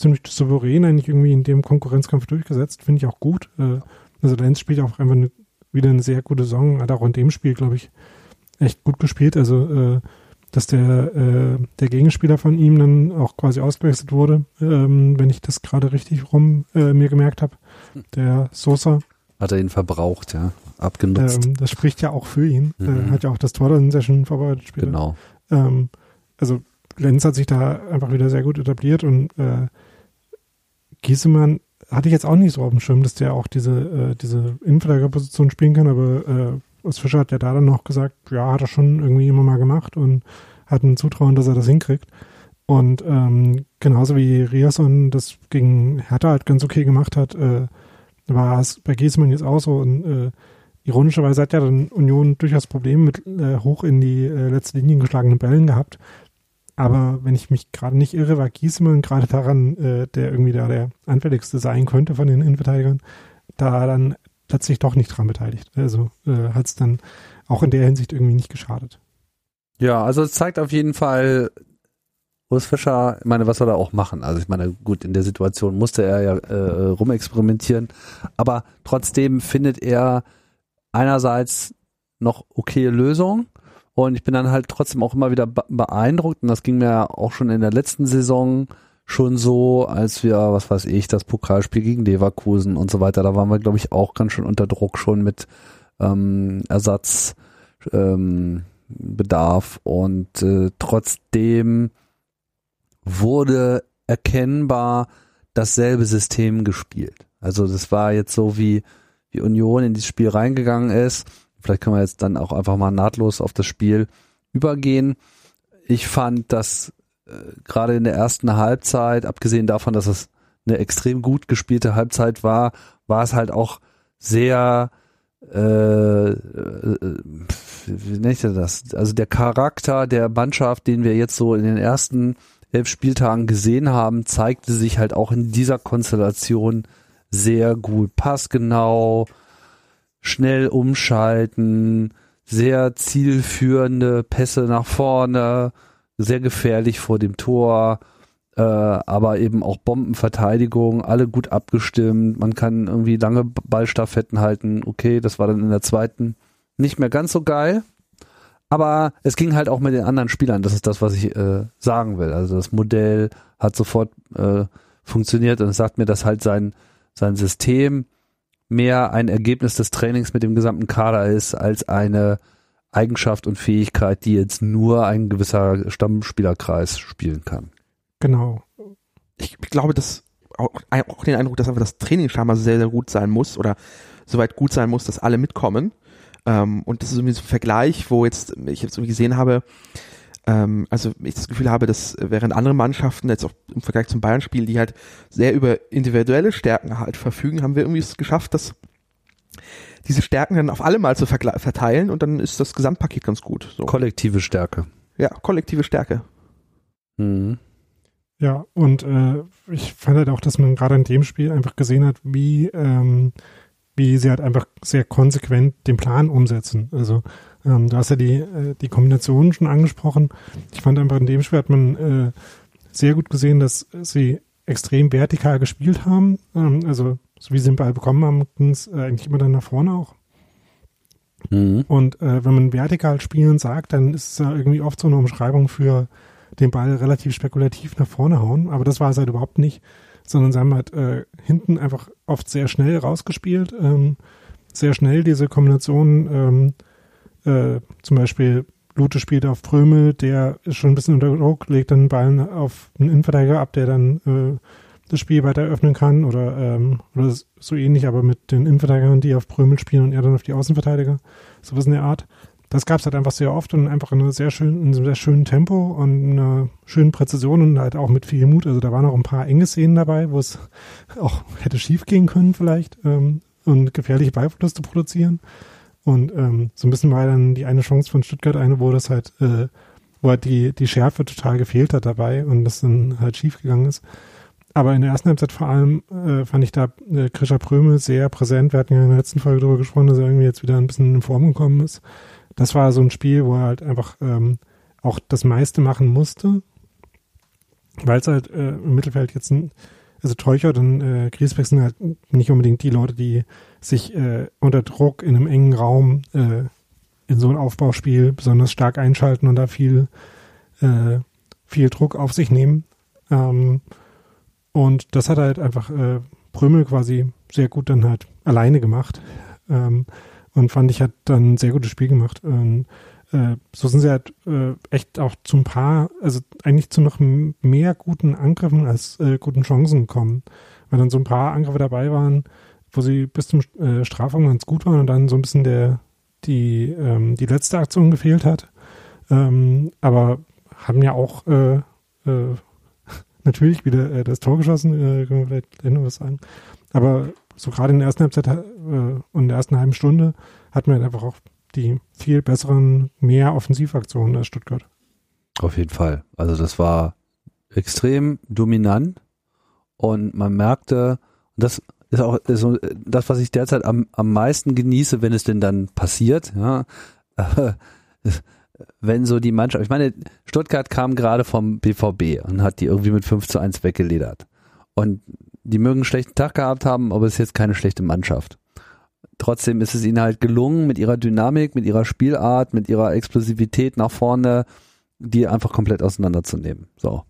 ziemlich souverän eigentlich irgendwie in dem Konkurrenzkampf durchgesetzt. Finde ich auch gut. Äh, also Lenz spielt auch einfach eine, wieder eine sehr gute Saison. Hat auch in dem Spiel, glaube ich, echt gut gespielt. Also, äh, dass der, äh, der Gegenspieler von ihm dann auch quasi ausgewechselt wurde, ähm, wenn ich das gerade richtig rum äh, mir gemerkt habe. Der Sosa, Hat er ihn verbraucht, ja. Abgenutzt. ähm, das spricht ja auch für ihn. Mhm. Äh, hat ja auch das Tor dann sehr schön vorbereitet. später. genau. Ähm, also Lenz hat sich da einfach wieder sehr gut etabliert und äh, Giesemann hatte ich jetzt auch nicht so auf dem Schirm, dass der auch diese, äh, diese Innenverteidigerposition spielen kann, aber äh, Urs Fischer hat ja da dann noch gesagt, ja, hat er schon irgendwie immer mal gemacht und hat ein Zutrauen, dass er das hinkriegt. Und ähm, genauso wie Riasson das gegen Hertha halt ganz okay gemacht hat, äh, war es bei Giesemann jetzt auch so. Und äh, ironischerweise hat ja dann Union durchaus Probleme mit äh, hoch in die äh, letzte Linie geschlagenen Bällen gehabt. Aber wenn ich mich gerade nicht irre, war Giesemann gerade daran, äh, der irgendwie da der anfälligste sein könnte von den Innenverteidigern, da dann plötzlich doch nicht dran beteiligt. Also äh, hat es dann auch in der Hinsicht irgendwie nicht geschadet. Ja, also es zeigt auf jeden Fall, Urs Fischer, ich meine, was soll er auch machen? Also ich meine, gut, in der Situation musste er ja äh, rumexperimentieren, aber trotzdem findet er einerseits noch okay Lösungen und ich bin dann halt trotzdem auch immer wieder beeindruckt und das ging mir auch schon in der letzten Saison schon so, als wir, was weiß ich, das Pokalspiel gegen Leverkusen und so weiter, da waren wir, glaube ich, auch ganz schön unter Druck schon mit ähm, Ersatz. Ähm, und äh, trotzdem wurde erkennbar dasselbe System gespielt. Also das war jetzt so wie wie Union in dieses Spiel reingegangen ist. Vielleicht können wir jetzt dann auch einfach mal nahtlos auf das Spiel übergehen. Ich fand, dass äh, gerade in der ersten Halbzeit, abgesehen davon, dass es eine extrem gut gespielte Halbzeit war, war es halt auch sehr äh, äh, wie nenne ich das? Also der Charakter der Mannschaft, den wir jetzt so in den ersten elf Spieltagen gesehen haben, zeigte sich halt auch in dieser Konstellation sehr gut. Passgenau, schnell umschalten, sehr zielführende Pässe nach vorne, sehr gefährlich vor dem Tor, äh, aber eben auch Bombenverteidigung, alle gut abgestimmt. Man kann irgendwie lange Ballstaffetten halten. Okay, das war dann in der zweiten nicht mehr ganz so geil. Aber es ging halt auch mit den anderen Spielern. Das ist das, was ich äh, sagen will. Also das Modell hat sofort äh, funktioniert und es sagt mir, dass halt sein, sein System mehr ein Ergebnis des Trainings mit dem gesamten Kader ist, als eine Eigenschaft und Fähigkeit, die jetzt nur ein gewisser Stammspielerkreis spielen kann. Genau. Ich, ich glaube, dass auch, auch den Eindruck, dass einfach das Training scheinbar sehr, sehr gut sein muss oder soweit gut sein muss, dass alle mitkommen. Ähm, und das ist irgendwie so ein Vergleich, wo jetzt ich jetzt irgendwie gesehen habe, ähm, also ich das Gefühl habe, dass während andere Mannschaften jetzt auch im Vergleich zum Bayern-Spiel, die halt sehr über individuelle Stärken halt verfügen, haben wir irgendwie es geschafft, dass diese Stärken dann auf alle mal zu verteilen und dann ist das Gesamtpaket ganz gut. So. Kollektive Stärke. Ja, kollektive Stärke. Mhm. Ja, und äh, ich fand halt auch, dass man gerade in dem Spiel einfach gesehen hat, wie, ähm, wie sie halt einfach sehr konsequent den Plan umsetzen. Also ähm, du hast ja die, äh, die Kombinationen schon angesprochen. Ich fand einfach in dem Spiel hat man äh, sehr gut gesehen, dass sie extrem vertikal gespielt haben. Ähm, also so wie sie den Ball bekommen haben, ging es äh, eigentlich immer dann nach vorne auch. Mhm. Und äh, wenn man vertikal spielen sagt, dann ist es ja irgendwie oft so eine Umschreibung für den Ball relativ spekulativ nach vorne hauen, aber das war es halt überhaupt nicht, sondern sie haben halt äh, hinten einfach oft sehr schnell rausgespielt, ähm, sehr schnell diese Kombination, ähm, äh, zum Beispiel Lute spielt auf Prömel, der ist schon ein bisschen unter Druck, legt dann den Ball auf einen Innenverteidiger ab, der dann äh, das Spiel weiter öffnen kann oder, ähm, oder so ähnlich, aber mit den Innenverteidigern, die auf Prömel spielen und er dann auf die Außenverteidiger. Sowas in der Art das gab es halt einfach sehr oft und einfach in, sehr schön, in einem sehr schönen Tempo und einer schönen Präzision und halt auch mit viel Mut. Also da waren auch ein paar enge Szenen dabei, wo es auch hätte schief gehen können vielleicht ähm, und gefährliche Ballverluste produzieren. Und ähm, so ein bisschen war dann die eine Chance von Stuttgart eine, wo das halt, äh, wo halt die, die Schärfe total gefehlt hat dabei und das dann halt schief gegangen ist. Aber in der ersten Halbzeit vor allem äh, fand ich da äh, Krischer Prömel sehr präsent. Wir hatten ja in der letzten Folge darüber gesprochen, dass er irgendwie jetzt wieder ein bisschen in Form gekommen ist das war so ein Spiel, wo er halt einfach ähm, auch das meiste machen musste, weil es halt äh, im Mittelfeld jetzt ein, also Teuchert und äh, Griesbeck sind halt nicht unbedingt die Leute, die sich äh, unter Druck in einem engen Raum äh, in so ein Aufbauspiel besonders stark einschalten und da viel, äh, viel Druck auf sich nehmen. Ähm, und das hat halt einfach äh, Prömel quasi sehr gut dann halt alleine gemacht. Ähm, und fand ich, hat dann ein sehr gutes Spiel gemacht. Und, äh, so sind sie halt äh, echt auch zum paar, also eigentlich zu noch mehr guten Angriffen als äh, guten Chancen gekommen. Weil dann so ein paar Angriffe dabei waren, wo sie bis zum äh, Strafraum ganz gut waren und dann so ein bisschen der, die, ähm, die letzte Aktion gefehlt hat. Ähm, aber haben ja auch äh, äh, natürlich wieder äh, das Tor geschossen, äh, können wir vielleicht noch was sagen. Aber so gerade in der ersten Halbzeit äh, und der ersten halben Stunde hatten wir einfach auch die viel besseren, mehr Offensivaktionen als Stuttgart. Auf jeden Fall. Also das war extrem dominant und man merkte, das ist auch so das, was ich derzeit am, am meisten genieße, wenn es denn dann passiert, ja. wenn so die Mannschaft, ich meine, Stuttgart kam gerade vom BVB und hat die irgendwie mit 5 zu 1 weggeledert. Und die mögen einen schlechten Tag gehabt haben, aber es ist jetzt keine schlechte Mannschaft. Trotzdem ist es ihnen halt gelungen, mit ihrer Dynamik, mit ihrer Spielart, mit ihrer Explosivität nach vorne, die einfach komplett auseinanderzunehmen. So.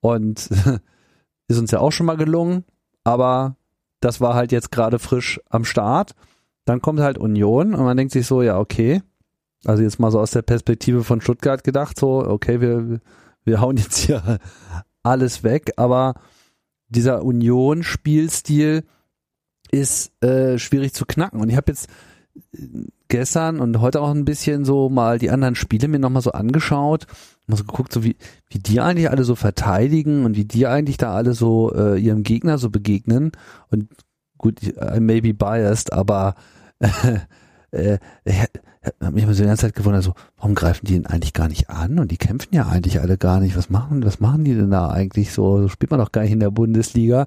Und ist uns ja auch schon mal gelungen, aber das war halt jetzt gerade frisch am Start. Dann kommt halt Union und man denkt sich so, ja, okay. Also jetzt mal so aus der Perspektive von Stuttgart gedacht, so, okay, wir, wir hauen jetzt hier alles weg, aber dieser Union-Spielstil ist äh, schwierig zu knacken. Und ich habe jetzt gestern und heute auch ein bisschen so mal die anderen Spiele mir nochmal so angeschaut, mal so geguckt, so wie, wie die eigentlich alle so verteidigen und wie die eigentlich da alle so äh, ihrem Gegner so begegnen. Und gut, I may be biased, aber äh, äh, habe mich immer so die ganze Zeit gewundert, so, warum greifen die denn eigentlich gar nicht an? Und die kämpfen ja eigentlich alle gar nicht. Was machen, was machen die denn da eigentlich so? So spielt man doch gar nicht in der Bundesliga.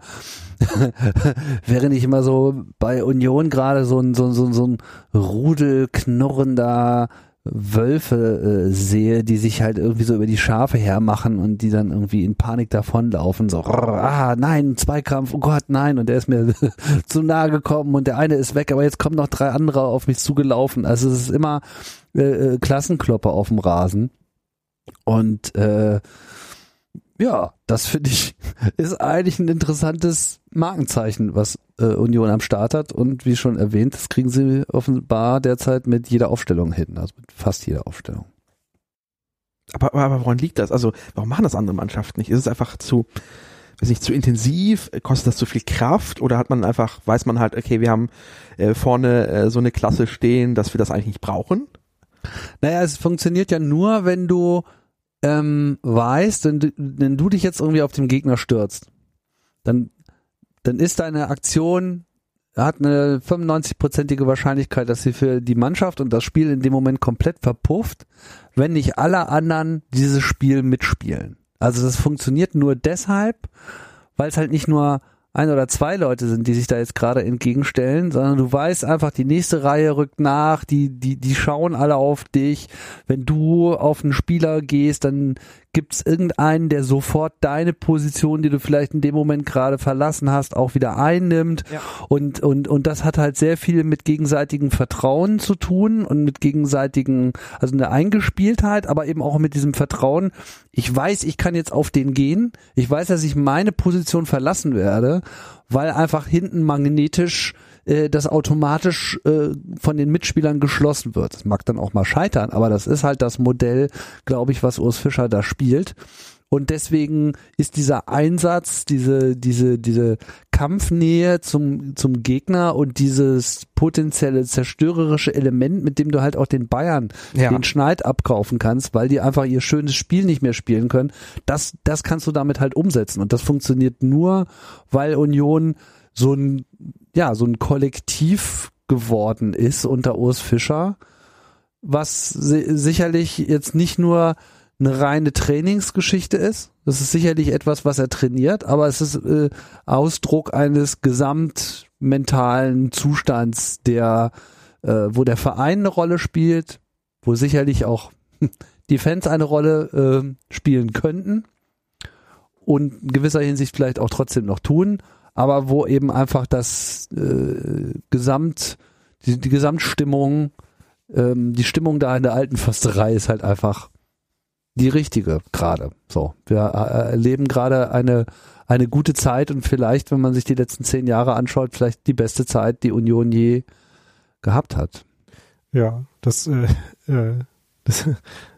Wäre nicht immer so bei Union gerade so ein, so, so, so ein Rudel knurrender Wölfe äh, sehe, die sich halt irgendwie so über die Schafe hermachen und die dann irgendwie in Panik davonlaufen, so, ah, nein, Zweikampf, oh Gott, nein, und der ist mir zu nahe gekommen und der eine ist weg, aber jetzt kommen noch drei andere auf mich zugelaufen. Also es ist immer äh, äh Klassenkloppe auf dem Rasen. Und äh, ja, das finde ich ist eigentlich ein interessantes Markenzeichen, was äh, Union am Start hat. Und wie schon erwähnt, das kriegen sie offenbar derzeit mit jeder Aufstellung hin, also mit fast jeder Aufstellung. Aber, aber, aber woran liegt das? Also warum machen das andere Mannschaften nicht? Ist es einfach zu, weiß nicht, zu intensiv? Kostet das zu viel Kraft? Oder hat man einfach, weiß man halt, okay, wir haben äh, vorne äh, so eine Klasse stehen, dass wir das eigentlich nicht brauchen? Naja, es funktioniert ja nur, wenn du ähm, weißt, wenn du, wenn du dich jetzt irgendwie auf den Gegner stürzt, dann, dann ist deine Aktion hat eine 95-prozentige Wahrscheinlichkeit, dass sie für die Mannschaft und das Spiel in dem Moment komplett verpufft, wenn nicht alle anderen dieses Spiel mitspielen. Also das funktioniert nur deshalb, weil es halt nicht nur ein oder zwei Leute sind, die sich da jetzt gerade entgegenstellen, sondern du weißt einfach, die nächste Reihe rückt nach, die, die, die schauen alle auf dich. Wenn du auf einen Spieler gehst, dann gibt es irgendeinen, der sofort deine Position, die du vielleicht in dem Moment gerade verlassen hast, auch wieder einnimmt. Ja. Und, und, und das hat halt sehr viel mit gegenseitigem Vertrauen zu tun und mit gegenseitigen, also eine Eingespieltheit, aber eben auch mit diesem Vertrauen. Ich weiß, ich kann jetzt auf den gehen. Ich weiß, dass ich meine Position verlassen werde, weil einfach hinten magnetisch äh, das automatisch äh, von den Mitspielern geschlossen wird. Das mag dann auch mal scheitern, aber das ist halt das Modell, glaube ich, was Urs Fischer da spielt. Und deswegen ist dieser Einsatz, diese, diese, diese Kampfnähe zum, zum Gegner und dieses potenzielle zerstörerische Element, mit dem du halt auch den Bayern ja. den Schneid abkaufen kannst, weil die einfach ihr schönes Spiel nicht mehr spielen können, das, das kannst du damit halt umsetzen. Und das funktioniert nur, weil Union so ein ja, so ein Kollektiv geworden ist unter Urs Fischer, was si sicherlich jetzt nicht nur eine reine Trainingsgeschichte ist. Das ist sicherlich etwas, was er trainiert, aber es ist äh, Ausdruck eines gesamtmentalen Zustands, der, äh, wo der Verein eine Rolle spielt, wo sicherlich auch die Fans eine Rolle äh, spielen könnten und in gewisser Hinsicht vielleicht auch trotzdem noch tun aber wo eben einfach das äh, Gesamt, die, die Gesamtstimmung, ähm, die Stimmung da in der alten Försterei ist halt einfach die richtige gerade. So, wir äh, erleben gerade eine eine gute Zeit und vielleicht, wenn man sich die letzten zehn Jahre anschaut, vielleicht die beste Zeit, die Union je gehabt hat. Ja, das, äh, äh, das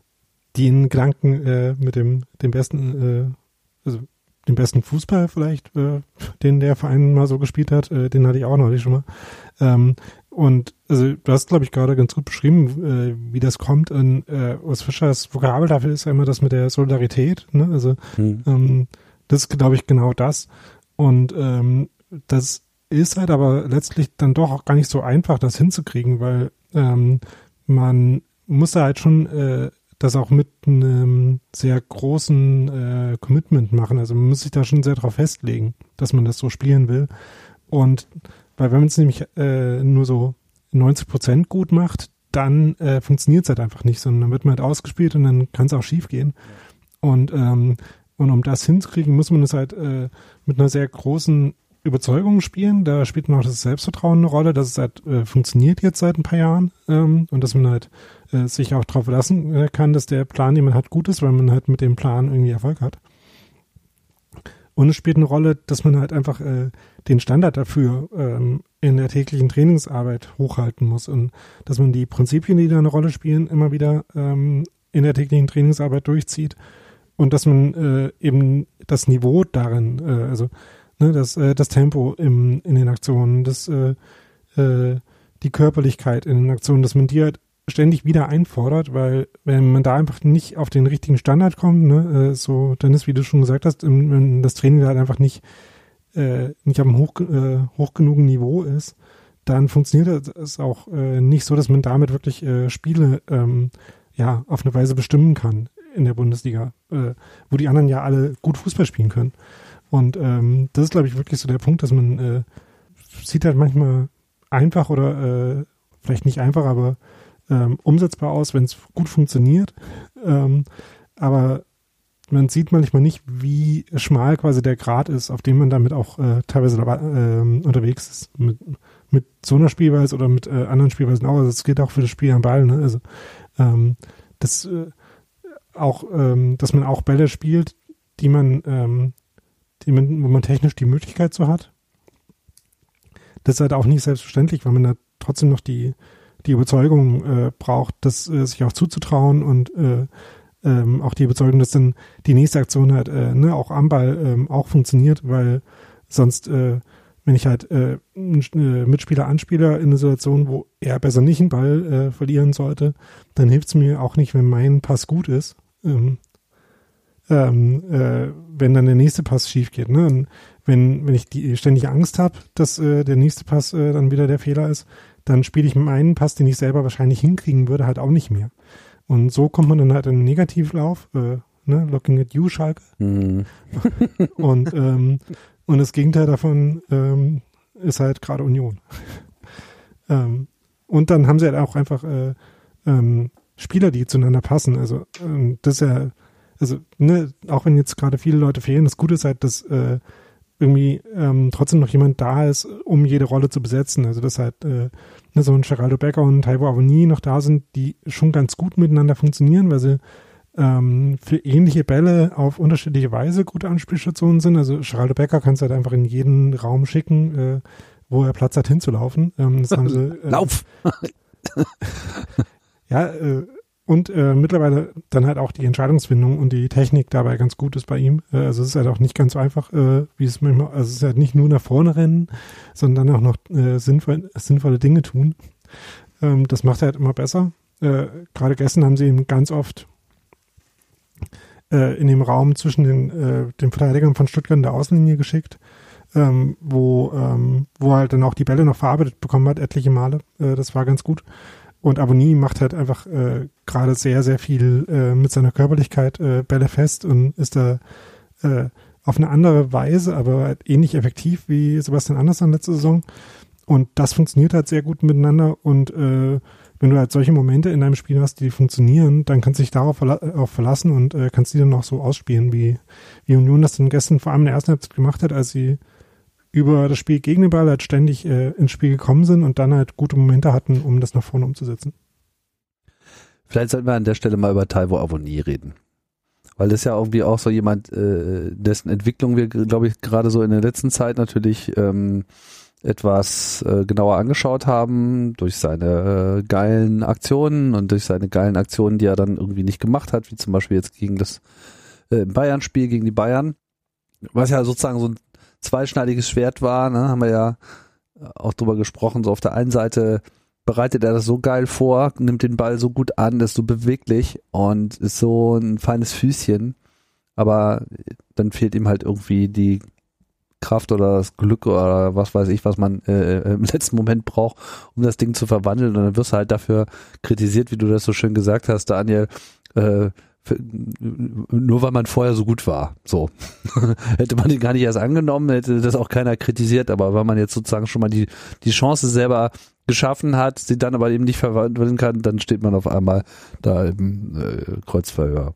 den Gedanken äh, mit dem dem besten, äh, also den besten Fußball vielleicht, äh, den der Verein mal so gespielt hat, äh, den hatte ich auch noch nicht schon mal. Ähm, und also du hast, glaube ich, gerade ganz gut beschrieben, äh, wie das kommt. Und äh, Urs Fischers Vokabel dafür ist ja immer das mit der Solidarität. Ne? Also hm. ähm, das ist, glaube ich, genau das. Und ähm, das ist halt aber letztlich dann doch auch gar nicht so einfach, das hinzukriegen, weil ähm, man muss da halt schon äh, das auch mit einem sehr großen äh, Commitment machen. Also man muss sich da schon sehr darauf festlegen, dass man das so spielen will. Und weil wenn man es nämlich äh, nur so 90 Prozent gut macht, dann äh, funktioniert es halt einfach nicht, sondern dann wird man halt ausgespielt und dann kann es auch schief gehen. Und, ähm, und um das hinzukriegen, muss man es halt äh, mit einer sehr großen Überzeugung spielen. Da spielt noch das Selbstvertrauen eine Rolle, dass es halt äh, funktioniert jetzt seit ein paar Jahren ähm, und dass man halt äh, sich auch darauf verlassen äh, kann, dass der Plan, den man hat, gut ist, weil man halt mit dem Plan irgendwie Erfolg hat. Und es spielt eine Rolle, dass man halt einfach äh, den Standard dafür ähm, in der täglichen Trainingsarbeit hochhalten muss und dass man die Prinzipien, die da eine Rolle spielen, immer wieder ähm, in der täglichen Trainingsarbeit durchzieht und dass man äh, eben das Niveau darin, äh, also ne, das, äh, das Tempo im, in den Aktionen, das, äh, äh, die Körperlichkeit in den Aktionen, dass man die halt ständig wieder einfordert, weil wenn man da einfach nicht auf den richtigen Standard kommt, ne, äh, so, dann ist, wie du schon gesagt hast, wenn das Training halt einfach nicht, äh, nicht auf einem hoch, äh, hoch genugen Niveau ist, dann funktioniert es auch äh, nicht so, dass man damit wirklich äh, Spiele ähm, ja auf eine Weise bestimmen kann in der Bundesliga, äh, wo die anderen ja alle gut Fußball spielen können. Und ähm, das ist, glaube ich, wirklich so der Punkt, dass man äh, sieht halt manchmal einfach oder äh, vielleicht nicht einfach, aber ähm, umsetzbar aus, wenn es gut funktioniert. Ähm, aber man sieht manchmal nicht, wie schmal quasi der Grad ist, auf dem man damit auch äh, teilweise äh, unterwegs ist. Mit, mit so einer Spielweise oder mit äh, anderen Spielweisen auch. Also es geht auch für das Spiel am Ball. Ne? Also ähm, das äh, auch, ähm, dass man auch Bälle spielt, die man ähm, die man, wo man technisch die Möglichkeit so hat. Das ist halt auch nicht selbstverständlich, weil man da trotzdem noch die, die Überzeugung äh, braucht, das äh, sich auch zuzutrauen und äh, ähm, auch die Überzeugung, dass dann die nächste Aktion halt äh, ne, auch am Ball ähm, auch funktioniert, weil sonst, äh, wenn ich halt äh, einen äh, Mitspieler anspiele in einer Situation, wo er besser nicht einen Ball äh, verlieren sollte, dann hilft es mir auch nicht, wenn mein Pass gut ist. Ähm, ähm, äh, wenn dann der nächste Pass schief geht. Ne? Und wenn, wenn ich die ständig Angst habe, dass äh, der nächste Pass äh, dann wieder der Fehler ist, dann spiele ich mit meinen Pass, den ich selber wahrscheinlich hinkriegen würde, halt auch nicht mehr. Und so kommt man dann halt in einen Negativlauf, äh, ne, looking at you, Schalke. Mhm. und, ähm, und das Gegenteil davon ähm, ist halt gerade Union. ähm, und dann haben sie halt auch einfach äh, ähm, Spieler, die zueinander passen. Also ähm, das ist ja also ne, auch wenn jetzt gerade viele Leute fehlen, das Gute ist halt, dass äh, irgendwie ähm, trotzdem noch jemand da ist, um jede Rolle zu besetzen. Also dass halt äh, ne, so ein Geraldo Becker und Taiwo Avoni noch da sind, die schon ganz gut miteinander funktionieren, weil sie ähm, für ähnliche Bälle auf unterschiedliche Weise gute Anspielstationen sind. Also Geraldo Becker kannst du halt einfach in jeden Raum schicken, äh, wo er Platz hat hinzulaufen. Ähm, das haben sie, äh, Lauf! ja, äh, und äh, mittlerweile dann halt auch die Entscheidungsfindung und die Technik dabei ganz gut ist bei ihm. Äh, also es ist halt auch nicht ganz so einfach, äh, wie es manchmal, also es ist halt nicht nur nach vorne rennen, sondern auch noch äh, sinnvoll, sinnvolle Dinge tun. Ähm, das macht er halt immer besser. Äh, Gerade gestern haben sie ihn ganz oft äh, in dem Raum zwischen den, äh, den Verteidigern von Stuttgart in der Außenlinie geschickt, ähm, wo, ähm, wo er halt dann auch die Bälle noch verarbeitet bekommen hat, etliche Male. Äh, das war ganz gut. Und Abonnie macht halt einfach äh, gerade sehr, sehr viel äh, mit seiner Körperlichkeit äh, Bälle fest und ist da äh, auf eine andere Weise, aber halt ähnlich effektiv wie Sebastian Andersson letzte Saison. Und das funktioniert halt sehr gut miteinander. Und äh, wenn du halt solche Momente in deinem Spiel hast, die funktionieren, dann kannst du dich darauf verla auch verlassen und äh, kannst die dann auch so ausspielen, wie, wie Union das dann gestern vor allem in der ersten Halbzeit gemacht hat, als sie über das Spiel gegen den Ball halt ständig äh, ins Spiel gekommen sind und dann halt gute Momente hatten, um das nach vorne umzusetzen. Vielleicht sollten wir an der Stelle mal über Taiwo Avoni reden. Weil das ja irgendwie auch so jemand, äh, dessen Entwicklung wir, glaube ich, gerade so in der letzten Zeit natürlich ähm, etwas äh, genauer angeschaut haben, durch seine äh, geilen Aktionen und durch seine geilen Aktionen, die er dann irgendwie nicht gemacht hat, wie zum Beispiel jetzt gegen das äh, Bayern-Spiel, gegen die Bayern. Was ja sozusagen so ein zweischneidiges Schwert war, ne, haben wir ja auch drüber gesprochen. So auf der einen Seite bereitet er das so geil vor, nimmt den Ball so gut an, ist so beweglich und ist so ein feines Füßchen. Aber dann fehlt ihm halt irgendwie die Kraft oder das Glück oder was weiß ich, was man äh, im letzten Moment braucht, um das Ding zu verwandeln. Und dann wirst du halt dafür kritisiert, wie du das so schön gesagt hast, Daniel, äh, nur weil man vorher so gut war. So. hätte man den gar nicht erst angenommen, hätte das auch keiner kritisiert, aber weil man jetzt sozusagen schon mal die, die Chance selber geschaffen hat, sie dann aber eben nicht verwandeln kann, dann steht man auf einmal da im äh, Kreuzverhör.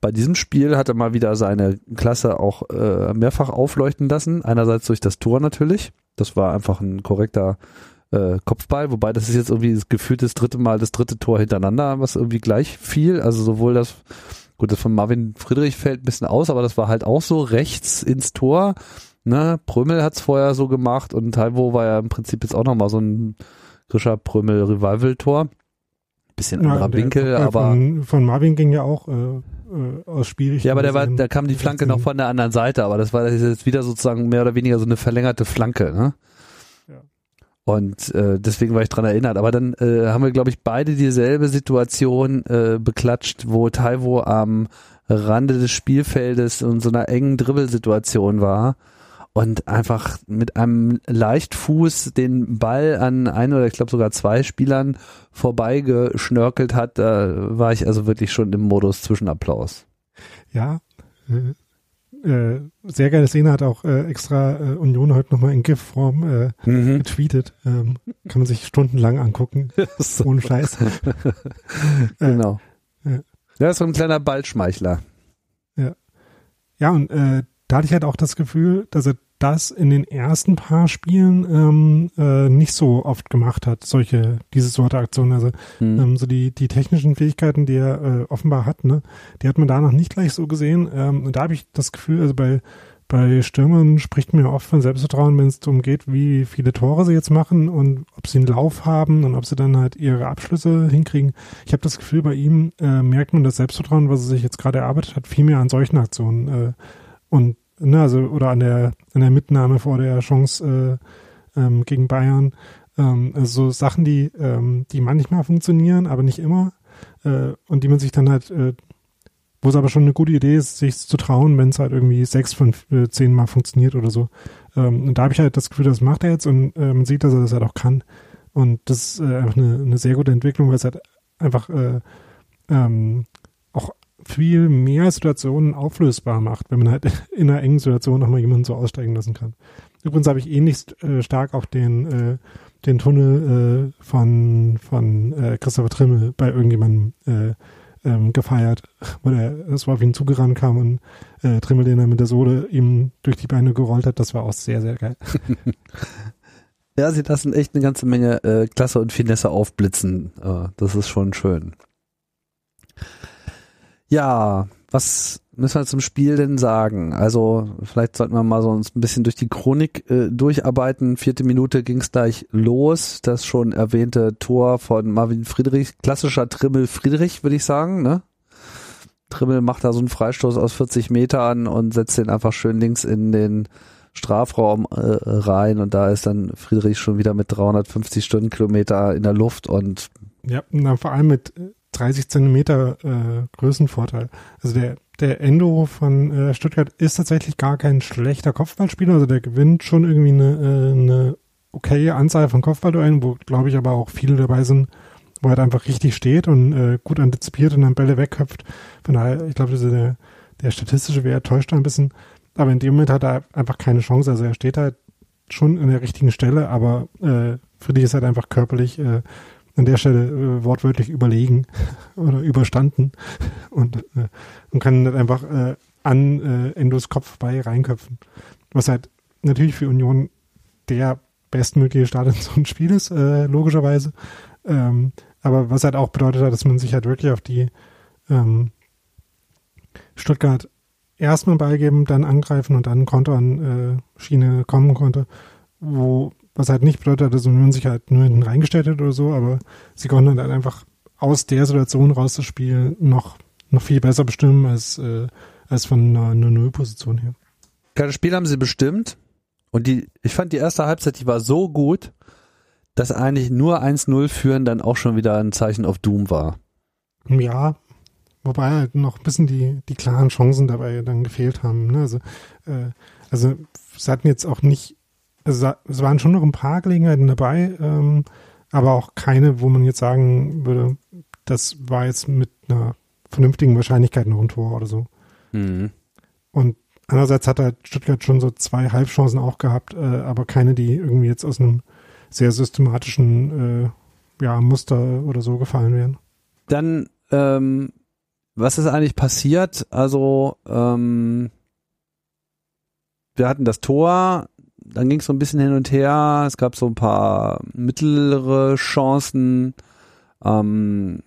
Bei diesem Spiel hat er mal wieder seine Klasse auch äh, mehrfach aufleuchten lassen. Einerseits durch das Tor natürlich. Das war einfach ein korrekter äh, Kopfball, wobei das ist jetzt irgendwie das gefühlt das dritte Mal das dritte Tor hintereinander, was irgendwie gleich fiel. Also sowohl das, gut, das von Marvin Friedrich fällt ein bisschen aus, aber das war halt auch so rechts ins Tor. Ne? Prömel hat's vorher so gemacht und Taiwo war ja im Prinzip jetzt auch nochmal so ein Grischer Prömel Revival-Tor. Bisschen anderer ja, Winkel, aber. Von, von, Marvin ging ja auch äh, äh aus Spielrichtung. Ja, aber der war, da kam die Flanke noch von der anderen Seite, aber das war das jetzt wieder sozusagen mehr oder weniger so eine verlängerte Flanke, ne? Und äh, deswegen war ich dran erinnert. Aber dann äh, haben wir, glaube ich, beide dieselbe Situation äh, beklatscht, wo Taiwo am Rande des Spielfeldes in so einer engen Dribbelsituation war und einfach mit einem Leichtfuß den Ball an ein oder ich glaube sogar zwei Spielern vorbeigeschnörkelt hat, da war ich also wirklich schon im Modus Zwischenapplaus. Ja, äh, sehr geile Szene hat auch äh, extra äh, Union heute nochmal in GIF-Form äh, mhm. getweetet. Ähm, kann man sich stundenlang angucken. so. Ohne Scheiß. genau. Äh, ja. ja, ist so ein kleiner Ballschmeichler. Ja. Ja, und äh, da hatte ich halt auch das Gefühl, dass er das in den ersten paar Spielen ähm, äh, nicht so oft gemacht hat, solche, diese Sorte Aktionen. Also mhm. ähm, so die, die technischen Fähigkeiten, die er äh, offenbar hat, ne, die hat man da noch nicht gleich so gesehen. Ähm, und da habe ich das Gefühl, also bei, bei Stürmern spricht mir oft von Selbstvertrauen, wenn es darum geht, wie viele Tore sie jetzt machen und ob sie einen Lauf haben und ob sie dann halt ihre Abschlüsse hinkriegen. Ich habe das Gefühl, bei ihm äh, merkt man das Selbstvertrauen, was er sich jetzt gerade erarbeitet hat, viel mehr an solchen Aktionen. Äh, und ne, also oder an der an der Mitnahme vor der Chance äh, ähm, gegen Bayern. Ähm, also so Sachen, die ähm, die manchmal funktionieren, aber nicht immer äh, und die man sich dann halt, äh, wo es aber schon eine gute Idee ist, sich zu trauen, wenn es halt irgendwie sechs von äh, zehn Mal funktioniert oder so. Ähm, und da habe ich halt das Gefühl, das macht er jetzt und äh, man sieht, dass er das halt auch kann. Und das ist äh, einfach eine, eine sehr gute Entwicklung, weil es halt einfach äh, ähm, viel mehr Situationen auflösbar macht, wenn man halt in einer engen Situation nochmal jemanden so aussteigen lassen kann. Übrigens habe ich ähnlich äh, stark auch den, äh, den Tunnel äh, von, von äh, Christopher Trimmel bei irgendjemandem äh, ähm, gefeiert, wo der, das war auf ihn zugerannt kam und äh, Trimmel, den er mit der Sohle ihm durch die Beine gerollt hat, das war auch sehr, sehr geil. ja, sie lassen echt eine ganze Menge äh, Klasse und Finesse aufblitzen. Äh, das ist schon schön. Ja, was müssen wir zum Spiel denn sagen? Also vielleicht sollten wir mal so uns ein bisschen durch die Chronik äh, durcharbeiten. Vierte Minute ging es gleich los. Das schon erwähnte Tor von Marvin Friedrich, klassischer Trimmel Friedrich, würde ich sagen. Ne? Trimmel macht da so einen Freistoß aus 40 Metern und setzt den einfach schön links in den Strafraum äh, rein und da ist dann Friedrich schon wieder mit 350 Stundenkilometer in der Luft und ja, na, vor allem mit 30 Zentimeter äh, Größenvorteil. Also der, der Endo von äh, Stuttgart ist tatsächlich gar kein schlechter Kopfballspieler. Also der gewinnt schon irgendwie eine, äh, eine okaye Anzahl von Kopfballduellen, wo glaube ich aber auch viele dabei sind, wo er halt einfach richtig steht und äh, gut antizipiert und dann Bälle wegköpft. Von daher, ich glaube, der, der statistische Wert täuscht ein bisschen. Aber in dem Moment hat er einfach keine Chance. Also er steht halt schon an der richtigen Stelle, aber äh, für dich ist halt einfach körperlich äh, an der Stelle äh, wortwörtlich überlegen oder überstanden und, äh, und kann dann einfach äh, an äh, Endos Kopf bei reinköpfen. Was halt natürlich für Union der bestmögliche Start in so ein Spiel ist, äh, logischerweise. Ähm, aber was halt auch bedeutet hat, dass man sich halt wirklich auf die ähm, Stuttgart erstmal beigeben, dann angreifen und dann Konter an äh, Schiene kommen konnte, wo was halt nicht bedeutet, dass Union sich halt nur hinten reingestellt hat oder so, aber sie konnten halt einfach aus der Situation raus das Spiel noch, noch viel besser bestimmen als, äh, als von einer, einer Nullposition her. Das Spiel haben sie bestimmt und die, ich fand die erste Halbzeit, die war so gut, dass eigentlich nur 1-0 führen dann auch schon wieder ein Zeichen auf Doom war. Ja, wobei halt noch ein bisschen die, die klaren Chancen dabei dann gefehlt haben. Ne? Also, äh, Also es hatten jetzt auch nicht, also es waren schon noch ein paar Gelegenheiten dabei, ähm, aber auch keine, wo man jetzt sagen würde, das war jetzt mit einer vernünftigen Wahrscheinlichkeit noch ein Tor oder so. Mhm. Und andererseits hat halt Stuttgart schon so zwei Halbchancen auch gehabt, äh, aber keine, die irgendwie jetzt aus einem sehr systematischen äh, ja, Muster oder so gefallen wären. Dann, ähm, was ist eigentlich passiert? Also, ähm, wir hatten das Tor, dann ging es so ein bisschen hin und her, es gab so ein paar mittlere Chancen, ähm,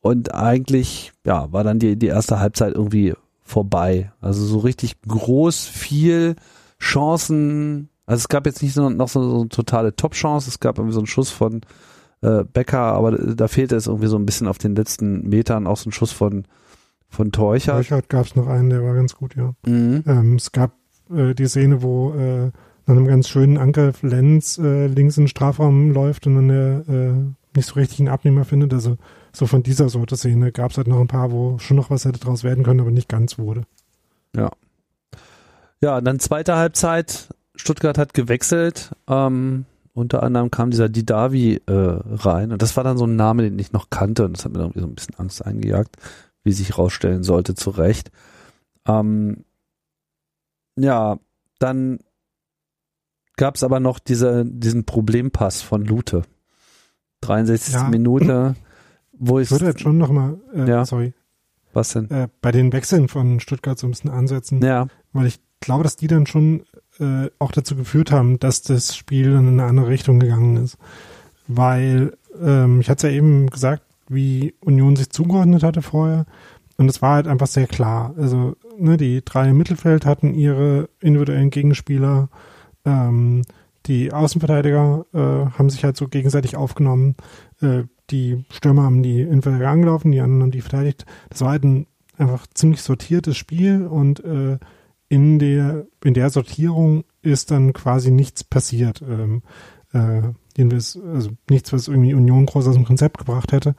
und eigentlich, ja, war dann die, die erste Halbzeit irgendwie vorbei. Also so richtig groß, viel Chancen. Also es gab jetzt nicht so, noch so, so eine totale Top-Chance. Es gab irgendwie so einen Schuss von äh, Becker, aber da fehlte es irgendwie so ein bisschen auf den letzten Metern auch so ein Schuss von, von Teuchert. Teuchert gab es noch einen, der war ganz gut, ja. Mhm. Ähm, es gab äh, die Szene, wo äh, nach einem ganz schönen Angriff Lenz äh, links in den Strafraum läuft und dann der äh, nicht so richtig einen Abnehmer findet. Also so von dieser Sorte Szene gab es halt noch ein paar, wo schon noch was hätte draus werden können, aber nicht ganz wurde. Ja. Ja, dann zweite Halbzeit. Stuttgart hat gewechselt. Ähm, unter anderem kam dieser Didavi äh, rein. Und das war dann so ein Name, den ich noch kannte. Und das hat mir irgendwie so ein bisschen Angst eingejagt, wie sich rausstellen sollte, zu Recht. Ähm, ja, dann gab es aber noch diese, diesen Problempass von Lute. 63. Ja. Minute. Wo ich würde jetzt schon nochmal, äh, ja. sorry. Was denn? Äh, bei den Wechseln von Stuttgart so ein bisschen ansetzen. Ja. Weil ich glaube, dass die dann schon äh, auch dazu geführt haben, dass das Spiel in eine andere Richtung gegangen ist. Weil, ähm, ich hatte es ja eben gesagt, wie Union sich zugeordnet hatte vorher. Und es war halt einfach sehr klar. Also, ne, die drei im Mittelfeld hatten ihre individuellen Gegenspieler. Ähm, die Außenverteidiger äh, haben sich halt so gegenseitig aufgenommen. Äh, die Stürmer haben die Innenverteidiger angelaufen, die anderen haben die verteidigt. Das war halt ein einfach ziemlich sortiertes Spiel und äh, in der in der Sortierung ist dann quasi nichts passiert. Ähm, äh, also nichts, was irgendwie Union groß aus dem Konzept gebracht hätte.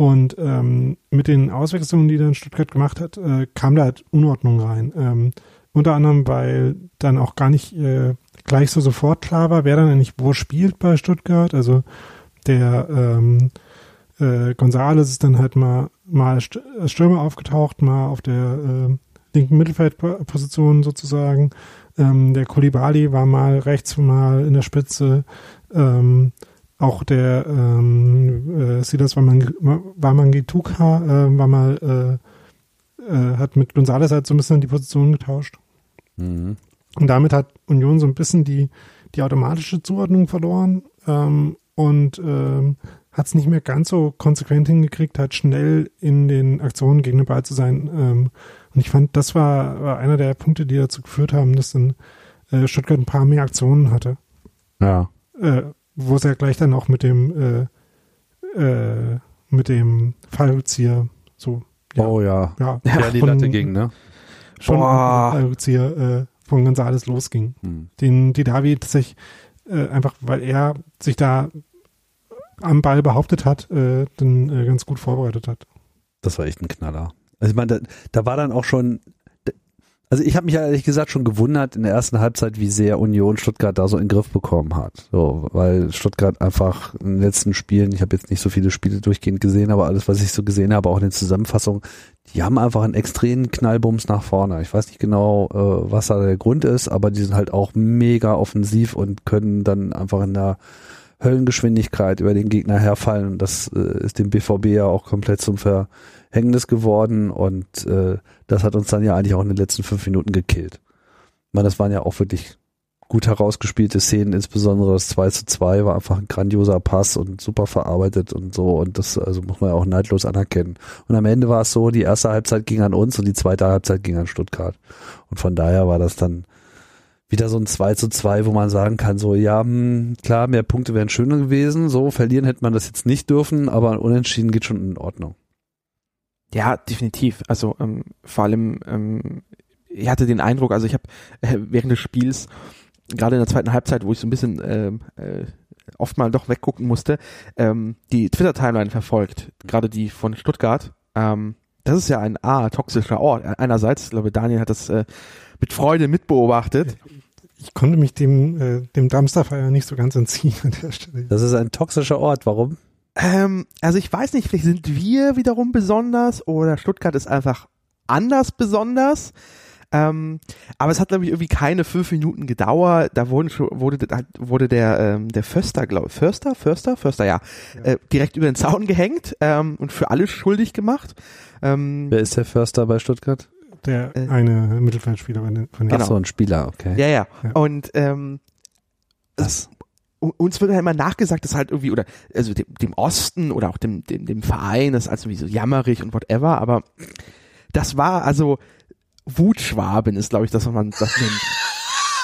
Und ähm, mit den Auswechslungen, die dann Stuttgart gemacht hat, äh, kam da halt Unordnung rein. Ähm, unter anderem, weil dann auch gar nicht äh, gleich so sofort klar war, wer dann eigentlich wo spielt bei Stuttgart. Also der ähm, äh, Gonzales ist dann halt mal, mal Stürmer aufgetaucht, mal auf der äh, linken Mittelfeldposition sozusagen. Ähm, der Kulibali war mal rechts, mal in der Spitze. Ähm, auch der ähm, äh, Silas Wamangituka äh, war mal äh, äh, hat mit Gonzales halt so ein bisschen die Position getauscht. Mhm. Und damit hat Union so ein bisschen die, die automatische Zuordnung verloren. Ähm, und ähm, hat es nicht mehr ganz so konsequent hingekriegt, hat schnell in den Aktionen gegen den Ball zu sein. Ähm, und ich fand, das war, war einer der Punkte, die dazu geführt haben, dass dann äh, Stuttgart ein paar mehr Aktionen hatte. Ja. Äh, wo es ja gleich dann auch mit dem äh, äh, mit dem Fallrückzieher so. Ja, oh ja. Ja, ja die Latte ging, ne? Schon Fallrückzieher äh, von Gonzales losging. Hm. Den die David sich äh, einfach, weil er sich da am Ball behauptet hat, äh, dann äh, ganz gut vorbereitet hat. Das war echt ein Knaller. Also ich meine, da, da war dann auch schon, also ich habe mich ehrlich gesagt schon gewundert in der ersten Halbzeit, wie sehr Union Stuttgart da so in den Griff bekommen hat. So, weil Stuttgart einfach in den letzten Spielen, ich habe jetzt nicht so viele Spiele durchgehend gesehen, aber alles, was ich so gesehen habe, auch in den Zusammenfassungen, die haben einfach einen extremen Knallbums nach vorne. Ich weiß nicht genau, äh, was da der Grund ist, aber die sind halt auch mega offensiv und können dann einfach in der Höllengeschwindigkeit über den Gegner herfallen. Und das äh, ist dem BVB ja auch komplett zum Verhängnis geworden. Und äh, das hat uns dann ja eigentlich auch in den letzten fünf Minuten gekillt. Ich meine, das waren ja auch wirklich gut herausgespielte Szenen, insbesondere das 2 zu 2 war einfach ein grandioser Pass und super verarbeitet und so und das also muss man ja auch neidlos anerkennen. Und am Ende war es so, die erste Halbzeit ging an uns und die zweite Halbzeit ging an Stuttgart. Und von daher war das dann wieder so ein 2 zu 2, wo man sagen kann, so, ja, hm, klar, mehr Punkte wären schöner gewesen, so, verlieren hätte man das jetzt nicht dürfen, aber unentschieden geht schon in Ordnung. Ja, definitiv. Also ähm, vor allem, ähm, ich hatte den Eindruck, also ich habe äh, während des Spiels, gerade in der zweiten Halbzeit, wo ich so ein bisschen ähm, äh, oft mal doch weggucken musste, ähm, die Twitter-Timeline verfolgt, gerade die von Stuttgart. Ähm, das ist ja ein A, toxischer Ort. Einerseits, ich glaube, Daniel hat das äh, mit Freude mitbeobachtet. Ich konnte mich dem, äh, dem Dumpsterfire nicht so ganz entziehen an der Stelle. Das ist ein toxischer Ort. Warum? Ähm, also ich weiß nicht, vielleicht sind wir wiederum besonders oder Stuttgart ist einfach anders besonders. Ähm, aber es hat, glaube ich, irgendwie keine fünf Minuten gedauert. Da wurden schon, wurde, wurde der, ähm, der Förster, glaube Förster, Förster, Förster, ja, ja. Äh, direkt über den Zaun gehängt ähm, und für alles schuldig gemacht. Ähm, Wer ist der Förster bei Stuttgart? Der äh, eine Mittelfeldspieler von den, von den Ach so, ein Spieler, okay. Ja, ja. ja. Und ähm, das uns wird halt immer nachgesagt, dass halt irgendwie, oder also dem, dem Osten oder auch dem, dem, dem Verein ist also wie so jammerig und whatever, aber das war also Wutschwaben ist, glaube ich, das, was man das nennt.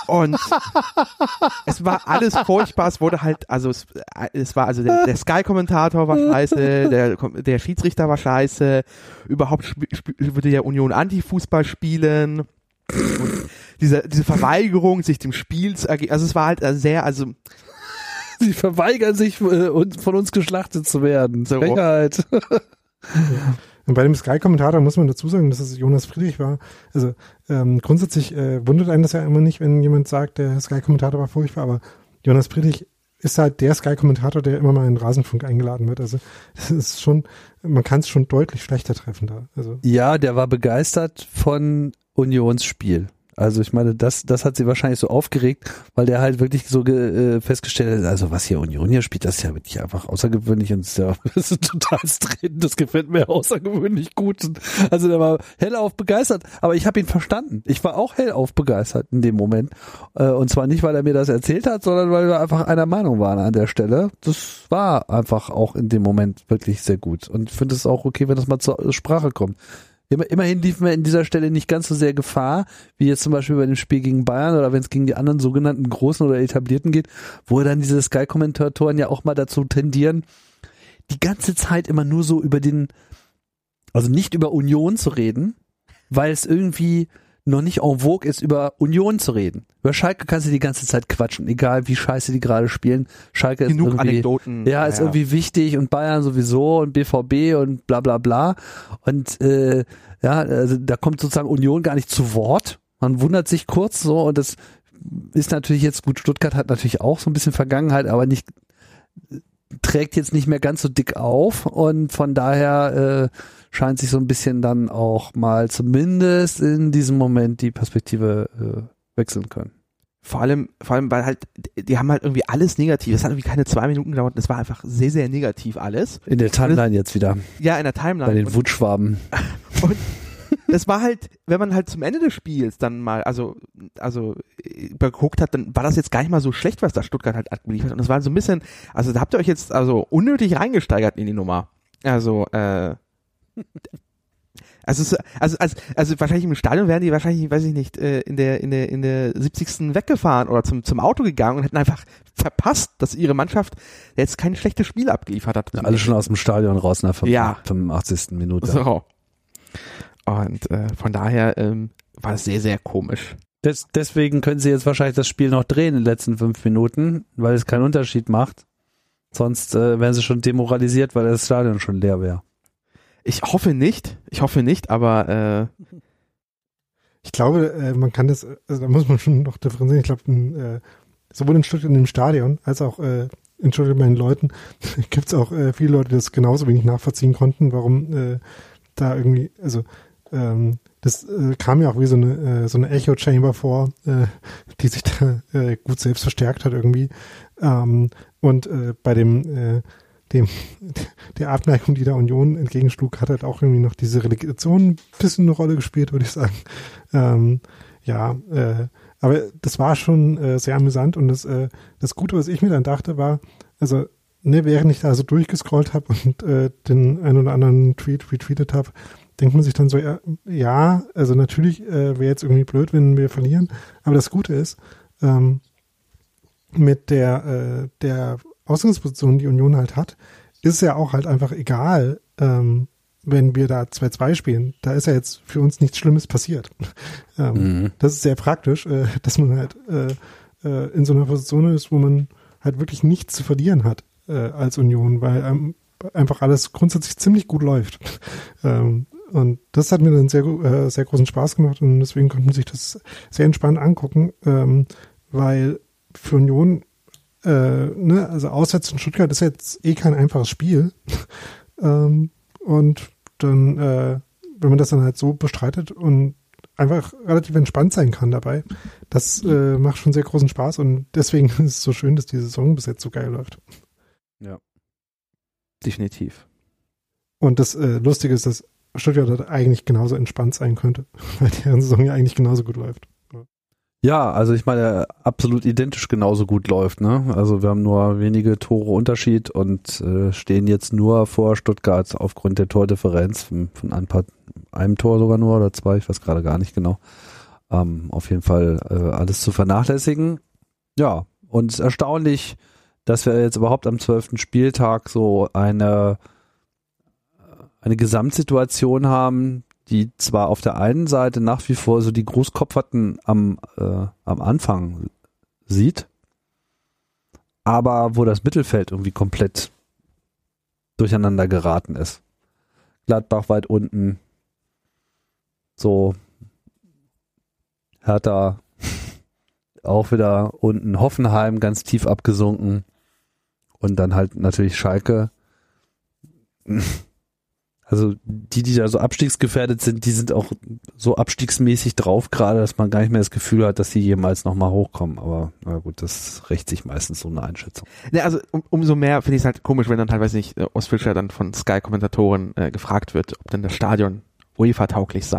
Und es war alles furchtbar. Es wurde halt, also es, es war also der, der Sky-Kommentator war scheiße, der, der Schiedsrichter war scheiße. Überhaupt würde ja Union Anti-Fußball spielen. Und diese, diese Verweigerung, sich dem Spiel zu ergeben. Also es war halt sehr, also Sie verweigern sich, äh, von uns geschlachtet zu werden. So. Frechheit. Und bei dem Sky-Kommentator muss man dazu sagen, dass es Jonas Friedrich war. Also ähm, grundsätzlich äh, wundert einen das ja immer nicht, wenn jemand sagt, der Sky-Kommentator war furchtbar, aber Jonas Friedrich ist halt der Sky-Kommentator, der immer mal in Rasenfunk eingeladen wird. Also das ist schon, man kann es schon deutlich schlechter treffen da. Also. Ja, der war begeistert von Unionsspiel. Also ich meine, das, das hat sie wahrscheinlich so aufgeregt, weil der halt wirklich so äh, festgestellt hat, also was hier Union hier spielt, das ist ja wirklich einfach außergewöhnlich und ist ja das ist total treten, das gefällt mir außergewöhnlich gut. Also der war hellauf begeistert, aber ich habe ihn verstanden. Ich war auch hellauf begeistert in dem Moment. Äh, und zwar nicht, weil er mir das erzählt hat, sondern weil wir einfach einer Meinung waren an der Stelle. Das war einfach auch in dem Moment wirklich sehr gut. Und ich finde es auch okay, wenn das mal zur Sprache kommt. Immer, immerhin liefen wir in dieser Stelle nicht ganz so sehr Gefahr, wie jetzt zum Beispiel bei dem Spiel gegen Bayern oder wenn es gegen die anderen sogenannten Großen oder Etablierten geht, wo dann diese Sky-Kommentatoren ja auch mal dazu tendieren, die ganze Zeit immer nur so über den, also nicht über Union zu reden, weil es irgendwie noch nicht en vogue ist, über Union zu reden. Über Schalke kannst du die ganze Zeit quatschen, egal wie scheiße die gerade spielen. Schalke Genug ist irgendwie, Anekdoten. Ja, ist ja. irgendwie wichtig und Bayern sowieso und BVB und bla bla bla. Und äh, ja, also da kommt sozusagen Union gar nicht zu Wort. Man wundert sich kurz so und das ist natürlich jetzt gut. Stuttgart hat natürlich auch so ein bisschen Vergangenheit, aber nicht trägt jetzt nicht mehr ganz so dick auf und von daher äh, scheint sich so ein bisschen dann auch mal zumindest in diesem Moment die Perspektive äh, wechseln können. Vor allem, vor allem, weil halt, die haben halt irgendwie alles negativ. Das hat irgendwie keine zwei Minuten gedauert. Das war einfach sehr, sehr negativ alles. In der Timeline jetzt wieder. Ja, in der Timeline. Bei den Wutschwaben. Und das war halt, wenn man halt zum Ende des Spiels dann mal, also, also geguckt hat, dann war das jetzt gar nicht mal so schlecht, was da Stuttgart halt abgeliefert hat. Und das war so ein bisschen, also da habt ihr euch jetzt also unnötig reingesteigert in die Nummer. Also, äh, also, also, also, also wahrscheinlich im Stadion wären die wahrscheinlich, weiß ich nicht, äh, in der, in der, in der 70. weggefahren oder zum, zum Auto gegangen und hätten einfach verpasst, dass ihre Mannschaft jetzt kein schlechtes Spiel abgeliefert hat. Ja, alle schon aus dem Stadion raus nach ja. 85. Minute. So. Und äh, von daher ähm, war es sehr, sehr komisch. Des, deswegen können sie jetzt wahrscheinlich das Spiel noch drehen in den letzten fünf Minuten, weil es keinen Unterschied macht. Sonst äh, wären sie schon demoralisiert, weil das Stadion schon leer wäre. Ich hoffe nicht. Ich hoffe nicht, aber äh, ich glaube, äh, man kann das, also da muss man schon noch differenzieren. Ich glaube, äh, sowohl in Stuttgart in dem Stadion als auch äh, in Stuttgart bei den Leuten gibt es auch viele Leute, die das genauso wenig nachvollziehen konnten, warum da irgendwie, also ähm, das kam ja auch wie so eine, so eine Echo-Chamber vor, die sich da gut selbst verstärkt hat irgendwie. Ähm, und bei dem dem, der Abneigung, die der Union entgegenschlug, hat halt auch irgendwie noch diese Relegation ein bisschen eine Rolle gespielt, würde ich sagen. Ähm, ja, äh, aber das war schon äh, sehr amüsant und das, äh, das Gute, was ich mir dann dachte, war, also, ne, während ich da so durchgescrollt habe und äh, den einen oder anderen Tweet retweetet habe, denkt man sich dann so, ja, ja also natürlich äh, wäre jetzt irgendwie blöd, wenn wir verlieren, aber das Gute ist, ähm, mit der, äh, der Ausgangsposition die Union halt hat, ist es ja auch halt einfach egal, ähm, wenn wir da 2-2 spielen. Da ist ja jetzt für uns nichts Schlimmes passiert. ähm, mhm. Das ist sehr praktisch, äh, dass man halt äh, äh, in so einer Position ist, wo man halt wirklich nichts zu verlieren hat äh, als Union, weil ähm, einfach alles grundsätzlich ziemlich gut läuft. ähm, Und das hat mir dann sehr, äh, sehr großen Spaß gemacht und deswegen konnte man sich das sehr entspannt angucken, ähm, weil für Union, äh, ne, also auswärts in Stuttgart ist jetzt eh kein einfaches Spiel. ähm, und dann, äh, wenn man das dann halt so bestreitet und einfach relativ entspannt sein kann dabei, das äh, macht schon sehr großen Spaß und deswegen ist es so schön, dass die Saison bis jetzt so geil läuft. Ja. Definitiv. Und das äh, Lustige ist, dass Stuttgart eigentlich genauso entspannt sein könnte, weil deren Saison ja eigentlich genauso gut läuft. Ja, also ich meine, absolut identisch genauso gut läuft, ne? Also wir haben nur wenige Tore Unterschied und äh, stehen jetzt nur vor Stuttgart aufgrund der Tordifferenz von, von ein paar, einem Tor sogar nur oder zwei, ich weiß gerade gar nicht genau. Ähm, auf jeden Fall äh, alles zu vernachlässigen. Ja, und es ist erstaunlich, dass wir jetzt überhaupt am zwölften Spieltag so eine eine Gesamtsituation haben, die zwar auf der einen Seite nach wie vor so die Großkopferten am, äh, am Anfang sieht, aber wo das Mittelfeld irgendwie komplett durcheinander geraten ist. Gladbach weit unten, so. Hertha auch wieder unten, Hoffenheim ganz tief abgesunken. Und dann halt natürlich Schalke also die, die da so abstiegsgefährdet sind, die sind auch so abstiegsmäßig drauf gerade, dass man gar nicht mehr das Gefühl hat, dass sie jemals nochmal hochkommen. Aber na gut, das rächt sich meistens so eine Einschätzung. Ja, also um, umso mehr finde ich es halt komisch, wenn dann teilweise nicht äh, Ostfischer dann von Sky-Kommentatoren äh, gefragt wird, ob denn das Stadion UEFA-tauglich sei.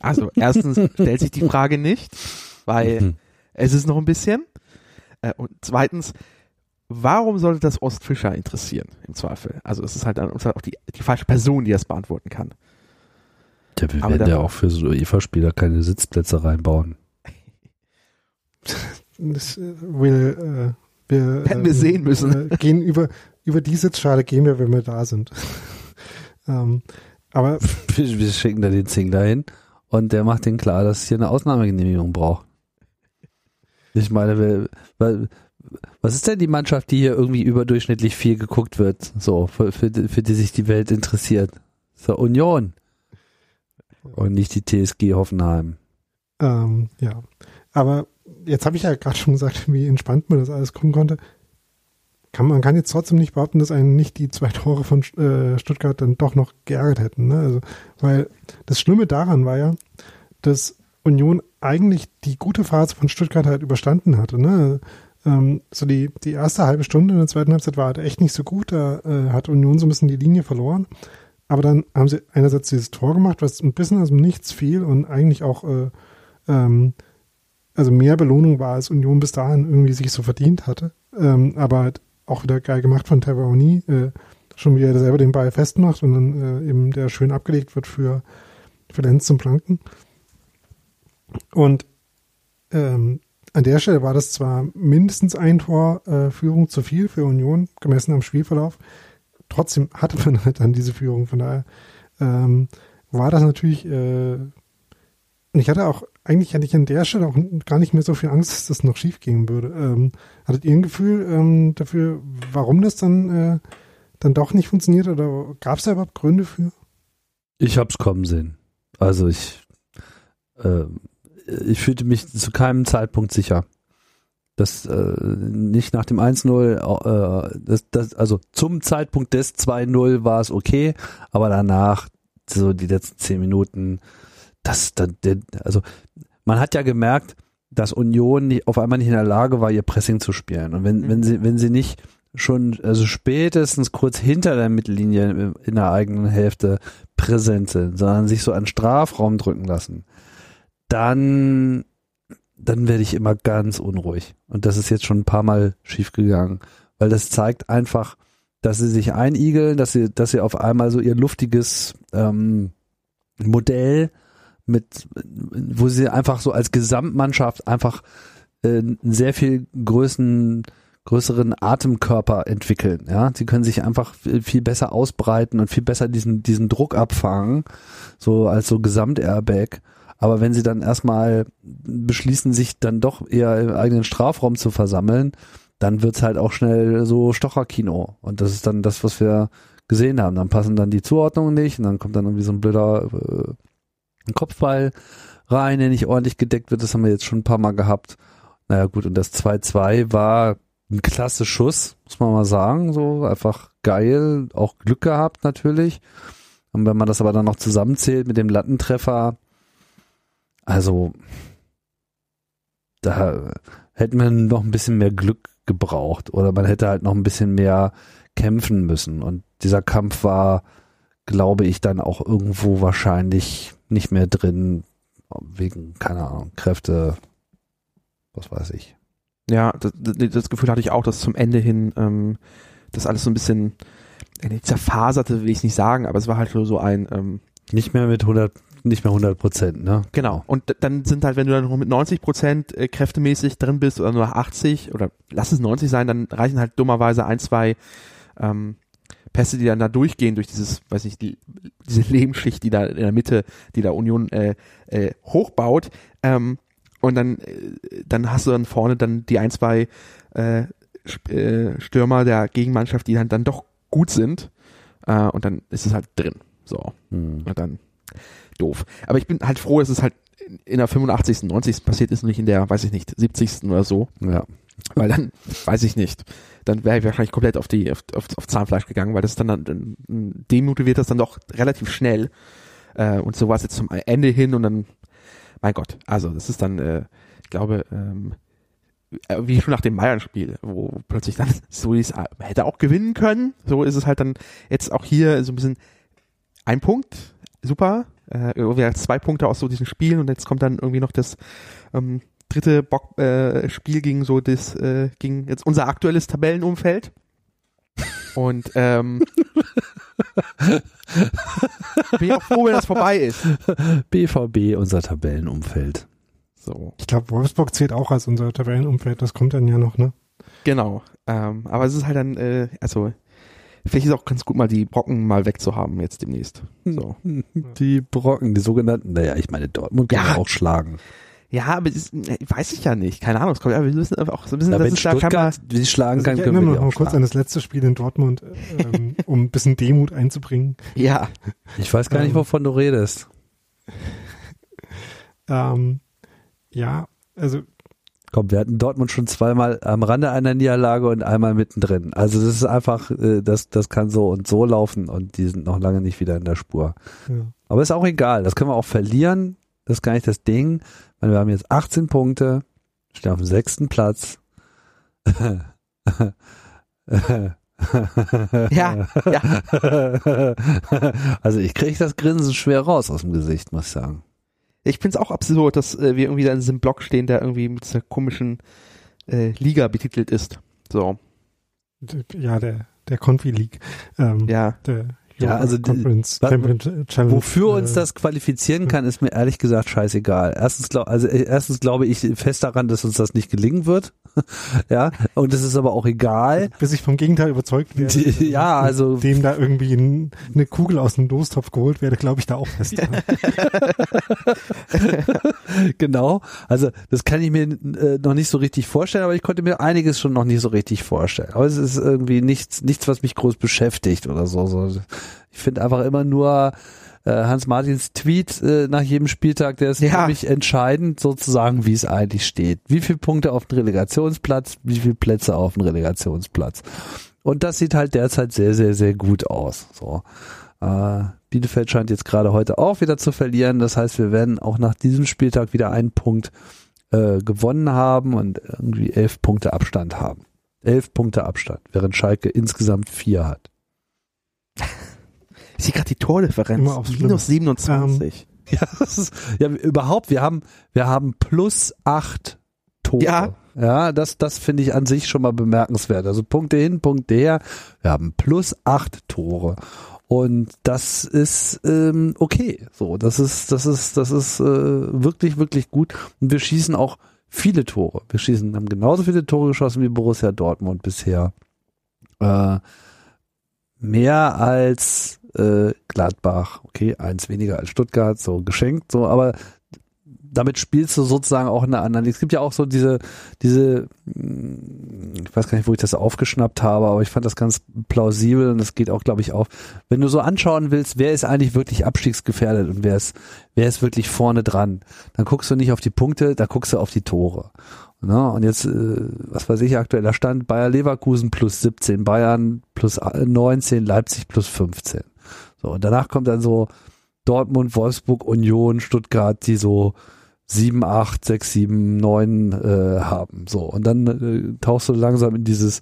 also erstens stellt sich die Frage nicht, weil mhm. es ist noch ein bisschen. Äh, und zweitens, warum sollte das Ostfischer interessieren, im Zweifel? Also es ist halt dann auch die, die falsche Person, die das beantworten kann. Ja, wir Aber werden ja auch für so UEFA-Spieler keine Sitzplätze reinbauen. Das äh, will, äh, wir, Hätten wir äh, sehen müssen. Äh, gehen über, über die Sitzschale gehen wir, wenn wir da sind. ähm, aber wir, wir schicken da den Zingler hin und der macht den klar, dass es hier eine Ausnahmegenehmigung braucht. Ich meine, weil, was ist denn die Mannschaft, die hier irgendwie überdurchschnittlich viel geguckt wird, so, für, für, für die sich die Welt interessiert? So, Union. Und nicht die TSG Hoffenheim. Ähm, ja. Aber jetzt habe ich ja gerade schon gesagt, wie entspannt man das alles gucken konnte. Kann, man kann jetzt trotzdem nicht behaupten, dass einen nicht die zwei Tore von äh, Stuttgart dann doch noch geärgert hätten. Ne? Also, weil das Schlimme daran war ja, dass Union eigentlich die gute Phase von Stuttgart halt überstanden hatte. Ne? Ähm, so die, die erste halbe Stunde in der zweiten Halbzeit war halt echt nicht so gut. Da äh, hat Union so ein bisschen die Linie verloren. Aber dann haben sie einerseits dieses Tor gemacht, was ein bisschen aus dem Nichts fiel und eigentlich auch äh, ähm, also mehr Belohnung war, als Union bis dahin irgendwie sich so verdient hatte. Ähm, aber halt auch wieder geil gemacht von Taveroni, äh, schon wie er selber den Ball festmacht und dann äh, eben der schön abgelegt wird für, für Lenz zum Planken. Und ähm, an der Stelle war das zwar mindestens ein Tor äh, Führung zu viel für Union, gemessen am Spielverlauf. Trotzdem hatte man halt dann diese Führung. Von daher ähm, war das natürlich, äh, ich hatte auch, eigentlich hatte ich an der Stelle auch gar nicht mehr so viel Angst, dass das noch schief gehen würde. Ähm, hattet ihr ein Gefühl ähm, dafür, warum das dann, äh, dann doch nicht funktioniert oder gab es da überhaupt Gründe für? Ich hab's kommen sehen. Also ich, äh, ich fühlte mich zu keinem Zeitpunkt sicher. Das äh, nicht nach dem 1-0, äh, das, das, also zum Zeitpunkt des 2-0 war es okay, aber danach, so die letzten zehn Minuten, das, das, also man hat ja gemerkt, dass Union nicht, auf einmal nicht in der Lage war, ihr Pressing zu spielen. Und wenn, mhm. wenn sie, wenn sie nicht schon, also spätestens kurz hinter der Mittellinie in der eigenen Hälfte präsent sind, sondern sich so an Strafraum drücken lassen, dann, dann werde ich immer ganz unruhig. Und das ist jetzt schon ein paar Mal schiefgegangen, weil das zeigt einfach, dass sie sich einigeln, dass sie, dass sie auf einmal so ihr luftiges ähm, Modell mit, wo sie einfach so als Gesamtmannschaft einfach äh, einen sehr viel größeren größeren Atemkörper entwickeln. Ja, sie können sich einfach viel besser ausbreiten und viel besser diesen diesen Druck abfangen, so als so Gesamt-Airbag. Aber wenn sie dann erstmal beschließen, sich dann doch eher im eigenen Strafraum zu versammeln, dann wird's halt auch schnell so Stocherkino. Und das ist dann das, was wir gesehen haben. Dann passen dann die Zuordnungen nicht und dann kommt dann irgendwie so ein blöder äh, Kopfball rein, der nicht ordentlich gedeckt wird. Das haben wir jetzt schon ein paar Mal gehabt. Naja gut, und das 2-2 war ein klasse Schuss, muss man mal sagen. So einfach geil, auch Glück gehabt natürlich. Und wenn man das aber dann noch zusammenzählt mit dem Lattentreffer, also da hätte man noch ein bisschen mehr Glück gebraucht oder man hätte halt noch ein bisschen mehr kämpfen müssen. Und dieser Kampf war, glaube ich, dann auch irgendwo wahrscheinlich nicht mehr drin, wegen, keine Ahnung, Kräfte, was weiß ich. Ja, das, das Gefühl hatte ich auch, dass zum Ende hin ähm, das alles so ein bisschen äh, zerfaserte, will ich nicht sagen, aber es war halt so ein ähm, nicht mehr mit 100 nicht mehr 100 Prozent, ne? Genau. Und dann sind halt, wenn du dann noch mit 90 Prozent äh, kräftemäßig drin bist oder nur 80% oder lass es 90 sein, dann reichen halt dummerweise ein, zwei ähm, Pässe, die dann da durchgehen durch dieses, weiß nicht, die, diese Lebensschicht, die da in der Mitte, die da Union äh, äh, hochbaut. Ähm, und dann, äh, dann hast du dann vorne dann die ein, zwei äh, äh, Stürmer der Gegenmannschaft, die dann, dann doch gut sind. Äh, und dann ist es halt drin. So. Hm. Und dann doof. Aber ich bin halt froh, dass es halt in der 85., 90. passiert ist, nicht in der, weiß ich nicht, 70. oder so. Ja. Weil dann, weiß ich nicht, dann wäre ich wahrscheinlich komplett auf die, auf, auf, auf Zahnfleisch gegangen, weil das dann, dann demotiviert das dann doch relativ schnell. Äh, und so war es jetzt zum Ende hin und dann, mein Gott, also das ist dann, äh, ich glaube, ähm, äh, wie schon nach dem Bayern-Spiel, wo plötzlich dann so ist, äh, hätte auch gewinnen können. So ist es halt dann jetzt auch hier so ein bisschen ein Punkt, super, äh, irgendwie zwei Punkte aus so diesen Spielen und jetzt kommt dann irgendwie noch das ähm, dritte Bock, äh, Spiel gegen so das, äh, gegen jetzt unser aktuelles Tabellenumfeld. Und ähm, bin ich auch froh, wenn das vorbei ist. BVB, unser Tabellenumfeld. So. Ich glaube, Wolfsburg zählt auch als unser Tabellenumfeld, das kommt dann ja noch, ne? Genau. Ähm, aber es ist halt dann, äh, also Vielleicht ist auch ganz gut, mal die Brocken mal wegzuhaben jetzt demnächst. So. Die Brocken, die sogenannten, naja, ich meine, Dortmund kann ja. auch schlagen. Ja, aber ist, weiß ich ja nicht. Keine Ahnung. Es kommt, ja, wir müssen einfach auch so ein bisschen, Na, wenn Stuttgart da die schlagen kann, also können wir noch mal kurz an das letzte Spiel in Dortmund, ähm, um ein bisschen Demut einzubringen. Ja. Ich weiß gar nicht, ähm, wovon du redest. Ähm, ja, also Komm, wir hatten Dortmund schon zweimal am Rande einer Niederlage und einmal mittendrin. Also das ist einfach, äh, das, das kann so und so laufen und die sind noch lange nicht wieder in der Spur. Ja. Aber ist auch egal, das können wir auch verlieren. Das ist gar nicht das Ding. Wir haben jetzt 18 Punkte, stehen auf dem sechsten Platz. ja, ja. Also ich kriege das Grinsen schwer raus aus dem Gesicht, muss ich sagen. Ich finde es auch absurd, dass äh, wir irgendwie da in diesem Blog stehen, der irgendwie mit dieser komischen äh, Liga betitelt ist. So. Ja, der, der Confi League. Ähm, ja. Der ja, also Conference, wofür uns äh, das qualifizieren kann, ist mir ehrlich gesagt scheißegal. Erstens, glaub, also äh, erstens glaube ich fest daran, dass uns das nicht gelingen wird. ja, und das ist aber auch egal. Bis ich vom Gegenteil überzeugt werde. Die, ja, also dem da irgendwie ein, eine Kugel aus dem Dostopf geholt werde, glaube ich da auch fest. genau. Also das kann ich mir äh, noch nicht so richtig vorstellen, aber ich konnte mir einiges schon noch nicht so richtig vorstellen. Aber es ist irgendwie nichts, nichts, was mich groß beschäftigt oder so. so ich finde einfach immer nur äh, Hans Martins Tweet äh, nach jedem Spieltag, der ist ja. für mich entscheidend, sozusagen, wie es eigentlich steht. Wie viele Punkte auf dem Relegationsplatz, wie viele Plätze auf dem Relegationsplatz. Und das sieht halt derzeit sehr, sehr, sehr gut aus. So. Äh, Bielefeld scheint jetzt gerade heute auch wieder zu verlieren. Das heißt, wir werden auch nach diesem Spieltag wieder einen Punkt äh, gewonnen haben und irgendwie elf Punkte Abstand haben. Elf Punkte Abstand, während Schalke insgesamt vier hat. Ich sehe gerade die Tordifferenz. Immer aufs Minus 27. Ähm, ja, das ist, ja, überhaupt, wir haben, wir haben plus acht Tore. Ja. Ja, das, das finde ich an sich schon mal bemerkenswert. Also Punkte hin, Punkte her. Wir haben plus acht Tore. Und das ist ähm, okay. So, das ist, das ist, das ist äh, wirklich, wirklich gut. Und wir schießen auch viele Tore. Wir schießen, haben genauso viele Tore geschossen wie Borussia Dortmund bisher. Äh, mehr als äh, Gladbach, okay, eins weniger als Stuttgart, so geschenkt, so, aber damit spielst du sozusagen auch eine andere. Es gibt ja auch so diese, diese, ich weiß gar nicht, wo ich das aufgeschnappt habe, aber ich fand das ganz plausibel und das geht auch, glaube ich, auf. Wenn du so anschauen willst, wer ist eigentlich wirklich abstiegsgefährdet und wer ist, wer ist wirklich vorne dran, dann guckst du nicht auf die Punkte, da guckst du auf die Tore. Na, und jetzt, äh, was weiß ich, aktueller Stand, Bayer Leverkusen plus 17, Bayern plus 19, Leipzig plus 15. So, und danach kommt dann so Dortmund, Wolfsburg, Union, Stuttgart, die so 7, 8, 6, 7, 9 äh, haben. So, und dann äh, tauchst du langsam in dieses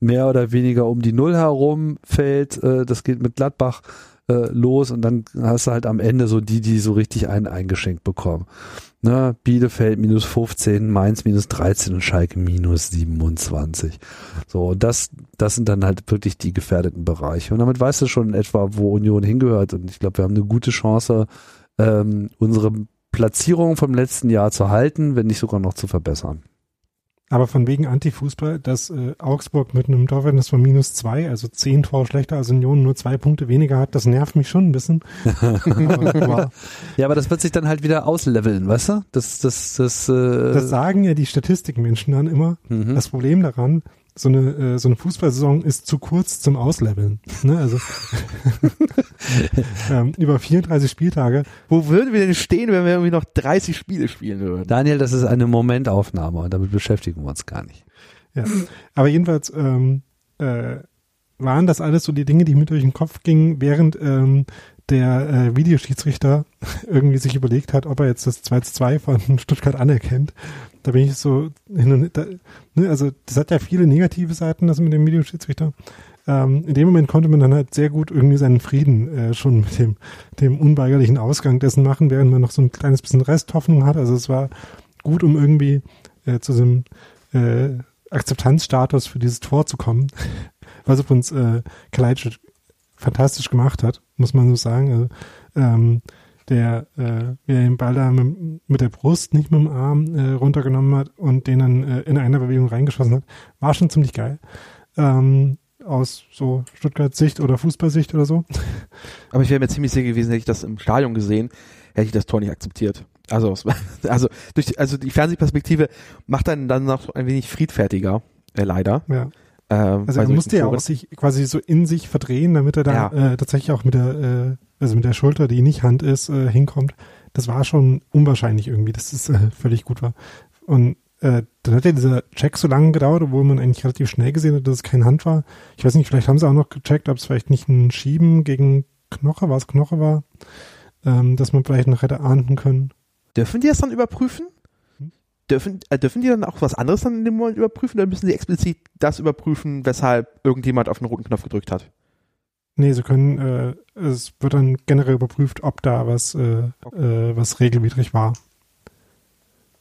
mehr oder weniger um die Null herum Feld. Äh, das geht mit Gladbach äh, los und dann hast du halt am Ende so die, die so richtig einen eingeschenkt bekommen. Ne, Bielefeld minus 15, Mainz minus 13 und Schalke minus 27. So, das, das sind dann halt wirklich die gefährdeten Bereiche. Und damit weißt du schon etwa, wo Union hingehört. Und ich glaube, wir haben eine gute Chance, ähm, unsere Platzierung vom letzten Jahr zu halten, wenn nicht sogar noch zu verbessern. Aber von wegen Anti-Fußball, dass äh, Augsburg mit einem Torverhältnis von minus zwei, also zehn Tore schlechter als Union, nur zwei Punkte weniger hat, das nervt mich schon ein bisschen. aber, ja, aber das wird sich dann halt wieder ausleveln, weißt du? Das, das, das, äh das sagen ja die Statistikmenschen dann immer. Mhm. Das Problem daran, so eine, äh, so eine Fußballsaison ist zu kurz zum Ausleveln. Ne? Also ähm, über 34 Spieltage. Wo würden wir denn stehen, wenn wir irgendwie noch 30 Spiele spielen würden? Daniel, das ist eine Momentaufnahme und damit beschäftigen wir uns gar nicht. Ja, aber jedenfalls ähm, äh, waren das alles so die Dinge, die mir durch den Kopf gingen, während ähm, der äh, Videoschiedsrichter irgendwie sich überlegt hat, ob er jetzt das 2 zu 2 von Stuttgart anerkennt. Da bin ich so hin und da, ne, also das hat ja viele negative Seiten, das mit dem Videoschiedsrichter. Ähm, in dem Moment konnte man dann halt sehr gut irgendwie seinen Frieden äh, schon mit dem, dem unweigerlichen Ausgang dessen machen, während man noch so ein kleines bisschen Resthoffnung hat. Also es war gut, um irgendwie äh, zu einem äh, Akzeptanzstatus für dieses Tor zu kommen, was übrigens äh, Kalajdzic fantastisch gemacht hat, muss man so sagen. Also, ähm, der äh, der den Ball da mit, mit, der Brust, nicht mit dem Arm äh, runtergenommen hat und den dann äh, in einer Bewegung reingeschossen hat, war schon ziemlich geil. Ähm, aus so Stuttgart Sicht oder Fußballsicht oder so. Aber ich wäre mir ziemlich sicher gewesen, hätte ich das im Stadion gesehen, hätte ich das Tor nicht akzeptiert. Also, also durch, also die Fernsehperspektive macht dann dann noch ein wenig friedfertiger, äh, leider. Ja. Ähm, also er musste ja auch sich quasi so in sich verdrehen, damit er da ja. äh, tatsächlich auch mit der, äh, also mit der Schulter, die nicht Hand ist, äh, hinkommt. Das war schon unwahrscheinlich irgendwie, dass das äh, völlig gut war. Und äh, dann hat ja dieser Check so lange gedauert, obwohl man eigentlich relativ schnell gesehen hat, dass es keine Hand war. Ich weiß nicht, vielleicht haben sie auch noch gecheckt, ob es vielleicht nicht ein Schieben gegen Knoche war, es Knoche war, ähm, dass man vielleicht noch hätte ahnden können. Dürfen die das dann überprüfen? Dürfen, äh, dürfen die dann auch was anderes dann in dem Moment überprüfen oder müssen sie explizit das überprüfen, weshalb irgendjemand auf den roten Knopf gedrückt hat? Nee, sie können, äh, es wird dann generell überprüft, ob da was, äh, okay. äh, was regelwidrig war.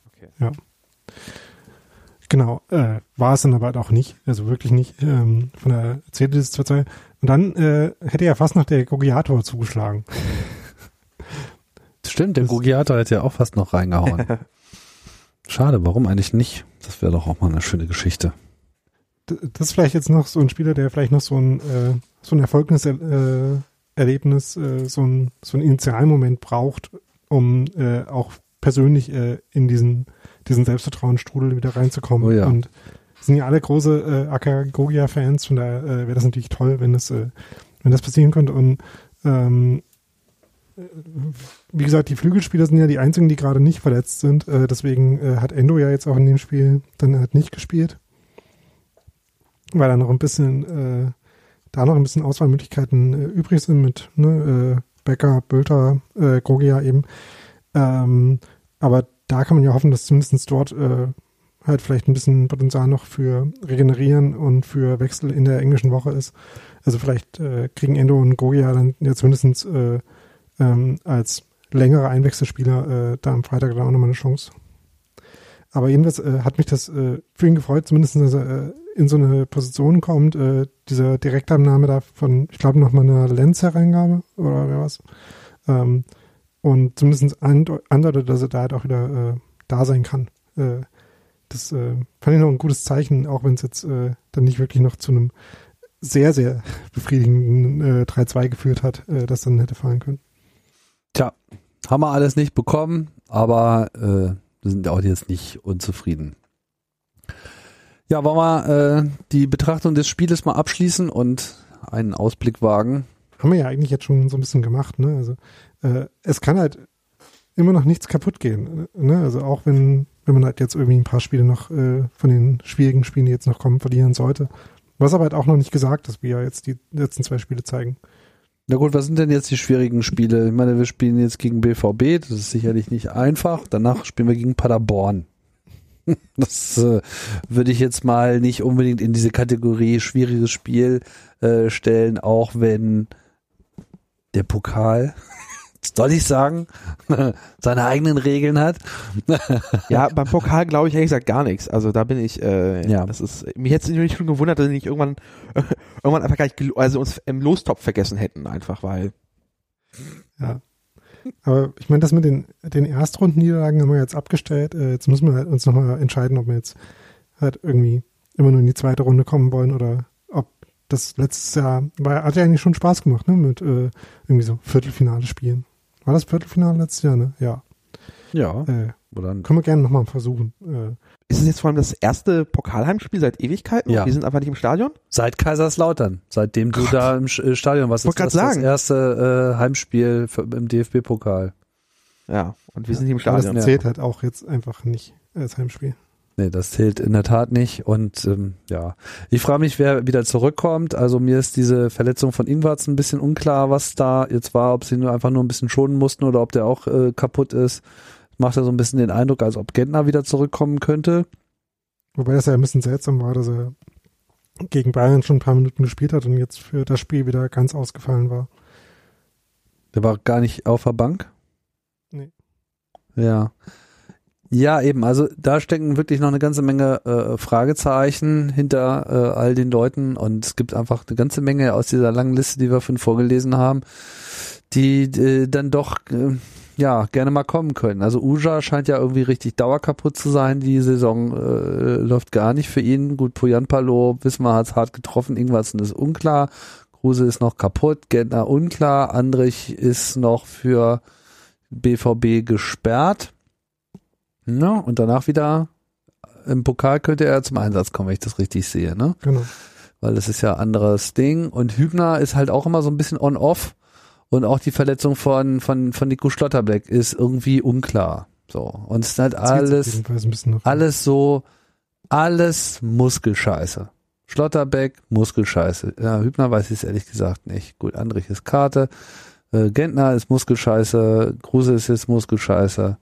Okay. Ja. Genau, äh, war es dann aber halt auch nicht, also wirklich nicht, ähm, von der CDS 2 Und dann äh, hätte ja fast noch der Gogiator zugeschlagen. Stimmt, der Gogiator hätte ja auch fast noch reingehauen. Schade, warum eigentlich nicht? Das wäre doch auch mal eine schöne Geschichte. Das ist vielleicht jetzt noch so ein Spieler, der vielleicht noch so ein, äh, so ein Erfolgniserlebnis, äh, äh, so, ein, so ein Initialmoment braucht, um äh, auch persönlich äh, in diesen, diesen Selbstvertrauensstrudel wieder reinzukommen. Oh ja. Und sind ja alle große äh, Akagogia-Fans, von daher äh, wäre das natürlich toll, wenn das, äh, wenn das passieren könnte. Und ähm, wie gesagt, die Flügelspieler sind ja die einzigen, die gerade nicht verletzt sind. Äh, deswegen äh, hat Endo ja jetzt auch in dem Spiel dann halt nicht gespielt. Weil da noch ein bisschen, äh, da noch ein bisschen Auswahlmöglichkeiten äh, übrig sind mit ne, äh, Becker, Bülter, äh, Grogia eben. Ähm, aber da kann man ja hoffen, dass zumindest dort äh, halt vielleicht ein bisschen Potenzial noch für Regenerieren und für Wechsel in der englischen Woche ist. Also vielleicht kriegen Endo und Gogia dann ja zumindest äh, ähm, als längere Einwechselspieler äh, da am Freitag dann auch nochmal eine Chance. Aber jedenfalls äh, hat mich das äh, für ihn gefreut, zumindest, dass er äh, in so eine Position kommt. Äh, dieser Direktabnahme da von, ich glaube, nochmal eine Lenz-Hereingabe oder wer was. Ähm, und zumindest andeutet, dass er da halt auch wieder äh, da sein kann. Äh, das äh, fand ich noch ein gutes Zeichen, auch wenn es jetzt äh, dann nicht wirklich noch zu einem sehr, sehr befriedigenden äh, 3-2 geführt hat, äh, das dann hätte fallen können. Tja, haben wir alles nicht bekommen. aber äh, wir sind auch jetzt nicht unzufrieden. Ja, wollen wir äh, die Betrachtung des Spieles mal abschließen und einen Ausblick wagen? Haben wir ja eigentlich jetzt schon so ein bisschen gemacht, ne? Also äh, es kann halt immer noch nichts kaputt gehen. Ne? Also auch wenn, wenn man halt jetzt irgendwie ein paar Spiele noch äh, von den schwierigen Spielen, die jetzt noch kommen, verlieren sollte. Was aber halt auch noch nicht gesagt ist, wie ja jetzt die letzten zwei Spiele zeigen. Na gut, was sind denn jetzt die schwierigen Spiele? Ich meine, wir spielen jetzt gegen BVB, das ist sicherlich nicht einfach. Danach spielen wir gegen Paderborn. Das äh, würde ich jetzt mal nicht unbedingt in diese Kategorie schwieriges Spiel äh, stellen, auch wenn der Pokal soll ich sagen, seine eigenen Regeln hat. ja, beim Pokal glaube ich ehrlich gesagt gar nichts. Also da bin ich, äh, ja, das ist, mich hätte es schon gewundert, dass sie nicht irgendwann, irgendwann einfach gar nicht, also uns im Lostopf vergessen hätten, einfach, weil. Ja. Aber ich meine, das mit den, den Erstrundenniederlagen haben wir jetzt abgestellt. Äh, jetzt müssen wir halt uns nochmal entscheiden, ob wir jetzt halt irgendwie immer nur in die zweite Runde kommen wollen oder ob das letztes Jahr, weil hat ja eigentlich schon Spaß gemacht, ne, mit äh, irgendwie so Viertelfinale spielen. War das Viertelfinale letztes Jahr, ne? Ja. Ja. Äh, können wir gerne nochmal versuchen. Äh, ist es jetzt vor allem das erste Pokalheimspiel seit Ewigkeiten? Ja. Wir sind einfach nicht im Stadion? Seit Kaiserslautern, seitdem du Gott. da im äh, Stadion warst. Ich das, das erste äh, Heimspiel für, im DFB-Pokal. Ja, und wir ja. sind nicht im Stadion. Das zählt ja. halt auch jetzt einfach nicht als Heimspiel. Nee, das zählt in der Tat nicht. Und ähm, ja, ich frage mich, wer wieder zurückkommt. Also mir ist diese Verletzung von Ingwarz ein bisschen unklar, was da jetzt war, ob sie nur einfach nur ein bisschen schonen mussten oder ob der auch äh, kaputt ist. Macht ja so ein bisschen den Eindruck, als ob Gentner wieder zurückkommen könnte. Wobei das ja ein bisschen seltsam war, dass er gegen Bayern schon ein paar Minuten gespielt hat und jetzt für das Spiel wieder ganz ausgefallen war. Der war gar nicht auf der Bank? Nee. Ja. Ja, eben. Also da stecken wirklich noch eine ganze Menge äh, Fragezeichen hinter äh, all den Leuten und es gibt einfach eine ganze Menge aus dieser langen Liste, die wir vorhin vorgelesen haben, die äh, dann doch äh, ja gerne mal kommen können. Also Uja scheint ja irgendwie richtig dauerkaputt zu sein. Die Saison äh, läuft gar nicht für ihn. Gut, Poyanpalo, wissen wir, hat's hart getroffen. Irgendwas ist unklar. Kruse ist noch kaputt. Gentner unklar. Andrich ist noch für BVB gesperrt. Ja, und danach wieder im Pokal könnte er zum Einsatz kommen, wenn ich das richtig sehe, ne? Genau. Weil das ist ja anderes Ding. Und Hübner ist halt auch immer so ein bisschen on-off. Und auch die Verletzung von, von, von Nico Schlotterbeck ist irgendwie unklar. So. Und es ist halt alles, alles so, alles Muskelscheiße. Schlotterbeck, Muskelscheiße. Ja, Hübner weiß ich es ehrlich gesagt nicht. Gut, Andrich ist Karte. Äh, Gentner ist Muskelscheiße. Kruse ist jetzt Muskelscheiße.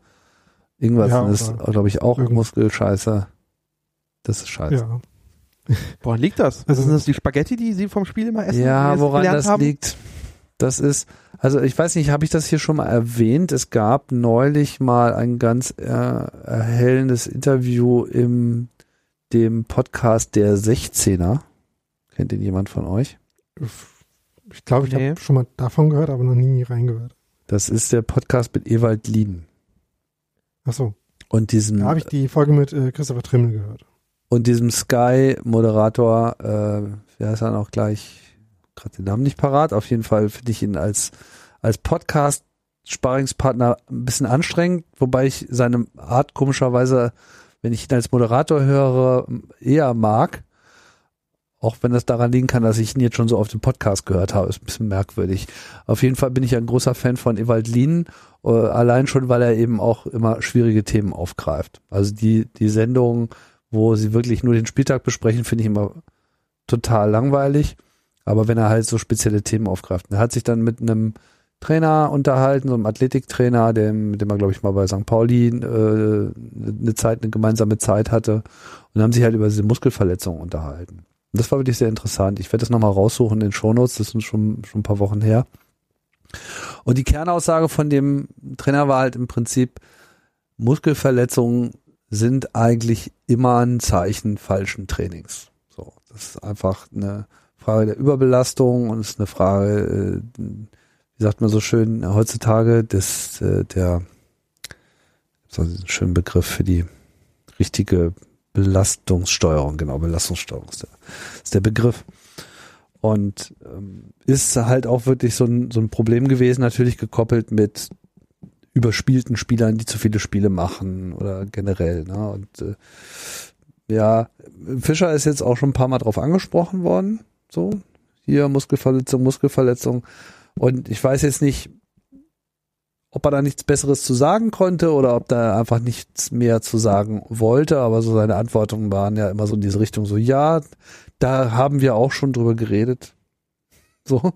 Irgendwas ja, ist, glaube ich, auch irgend... Muskelscheiße. Das ist scheiße. Ja. Woran liegt das? Also sind das die Spaghetti, die Sie vom Spiel immer essen? Ja, woran das haben? liegt. Das ist, also ich weiß nicht, habe ich das hier schon mal erwähnt? Es gab neulich mal ein ganz äh, erhellendes Interview im dem Podcast der 16er. Kennt den jemand von euch? Ich glaube, ich nee. habe schon mal davon gehört, aber noch nie reingehört. Das ist der Podcast mit Ewald Lien. Ach so. Und diesem. Da habe ich die Folge mit äh, Christopher Trimmel gehört. Und diesem Sky-Moderator, äh, wie heißt er noch gleich? Gerade den Namen nicht parat. Auf jeden Fall finde ich ihn als, als Podcast Sparingspartner ein bisschen anstrengend, wobei ich seine Art komischerweise, wenn ich ihn als Moderator höre, eher mag. Auch wenn das daran liegen kann, dass ich ihn jetzt schon so auf dem Podcast gehört habe, ist ein bisschen merkwürdig. Auf jeden Fall bin ich ein großer Fan von Ewald Lien, äh, allein schon, weil er eben auch immer schwierige Themen aufgreift. Also die, die Sendungen, wo sie wirklich nur den Spieltag besprechen, finde ich immer total langweilig. Aber wenn er halt so spezielle Themen aufgreift. Er hat sich dann mit einem Trainer unterhalten, so einem Athletiktrainer, dem, mit dem er, glaube ich, mal bei St. Pauli äh, eine Zeit, eine gemeinsame Zeit hatte und haben sich halt über diese Muskelverletzungen unterhalten. Das war wirklich sehr interessant. Ich werde das nochmal raussuchen in den Shownotes, das sind schon, schon ein paar Wochen her. Und die Kernaussage von dem Trainer war halt im Prinzip, Muskelverletzungen sind eigentlich immer ein Zeichen falschen Trainings. So, das ist einfach eine Frage der Überbelastung und ist eine Frage, äh, wie sagt man so schön heutzutage, des äh, der so einen schönen Begriff für die richtige Belastungssteuerung, genau, Belastungssteuerung ist der, ist der Begriff. Und ähm, ist halt auch wirklich so ein, so ein Problem gewesen, natürlich gekoppelt mit überspielten Spielern, die zu viele Spiele machen oder generell. Ne? Und äh, ja, Fischer ist jetzt auch schon ein paar Mal drauf angesprochen worden. So, hier Muskelverletzung, Muskelverletzung. Und ich weiß jetzt nicht, ob er da nichts Besseres zu sagen konnte oder ob da einfach nichts mehr zu sagen wollte, aber so seine Antworten waren ja immer so in diese Richtung, so ja, da haben wir auch schon drüber geredet. So.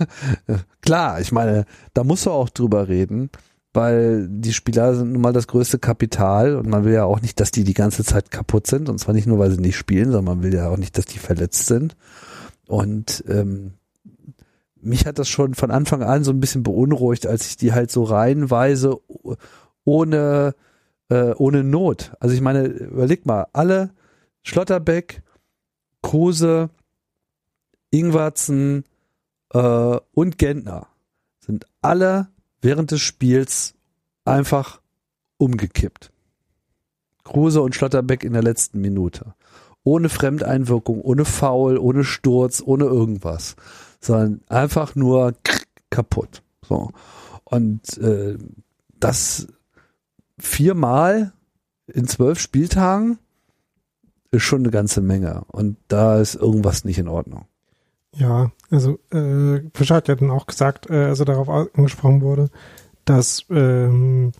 Klar, ich meine, da musst du auch drüber reden, weil die Spieler sind nun mal das größte Kapital und man will ja auch nicht, dass die die ganze Zeit kaputt sind und zwar nicht nur, weil sie nicht spielen, sondern man will ja auch nicht, dass die verletzt sind. Und ähm, mich hat das schon von Anfang an so ein bisschen beunruhigt, als ich die halt so reihenweise ohne, äh, ohne Not. Also ich meine, überleg mal, alle Schlotterbeck, Kruse, Ingwarzen äh, und Gentner sind alle während des Spiels einfach umgekippt. Kruse und Schlotterbeck in der letzten Minute. Ohne Fremdeinwirkung, ohne Foul, ohne Sturz, ohne irgendwas sondern einfach nur kaputt. So. Und äh, das viermal in zwölf Spieltagen ist schon eine ganze Menge. Und da ist irgendwas nicht in Ordnung. Ja, also äh, Fischer hat ja dann auch gesagt, äh, als er darauf angesprochen wurde, dass ähm,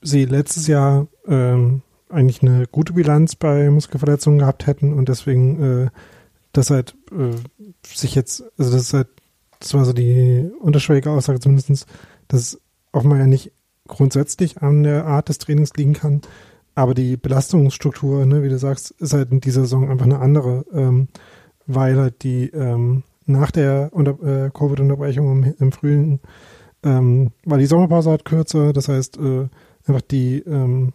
sie letztes Jahr ähm, eigentlich eine gute Bilanz bei Muskelverletzungen gehabt hätten und deswegen äh, das halt äh, sich jetzt, also das ist halt, das war so die unterschwellige Aussage zumindestens, dass offenbar ja nicht grundsätzlich an der Art des Trainings liegen kann, aber die Belastungsstruktur, ne, wie du sagst, ist halt in dieser Saison einfach eine andere, ähm, weil halt die ähm, nach der Unter äh, Covid-Unterbrechung im, im Frühling ähm, war die Sommerpause halt kürzer, das heißt äh, einfach die ähm,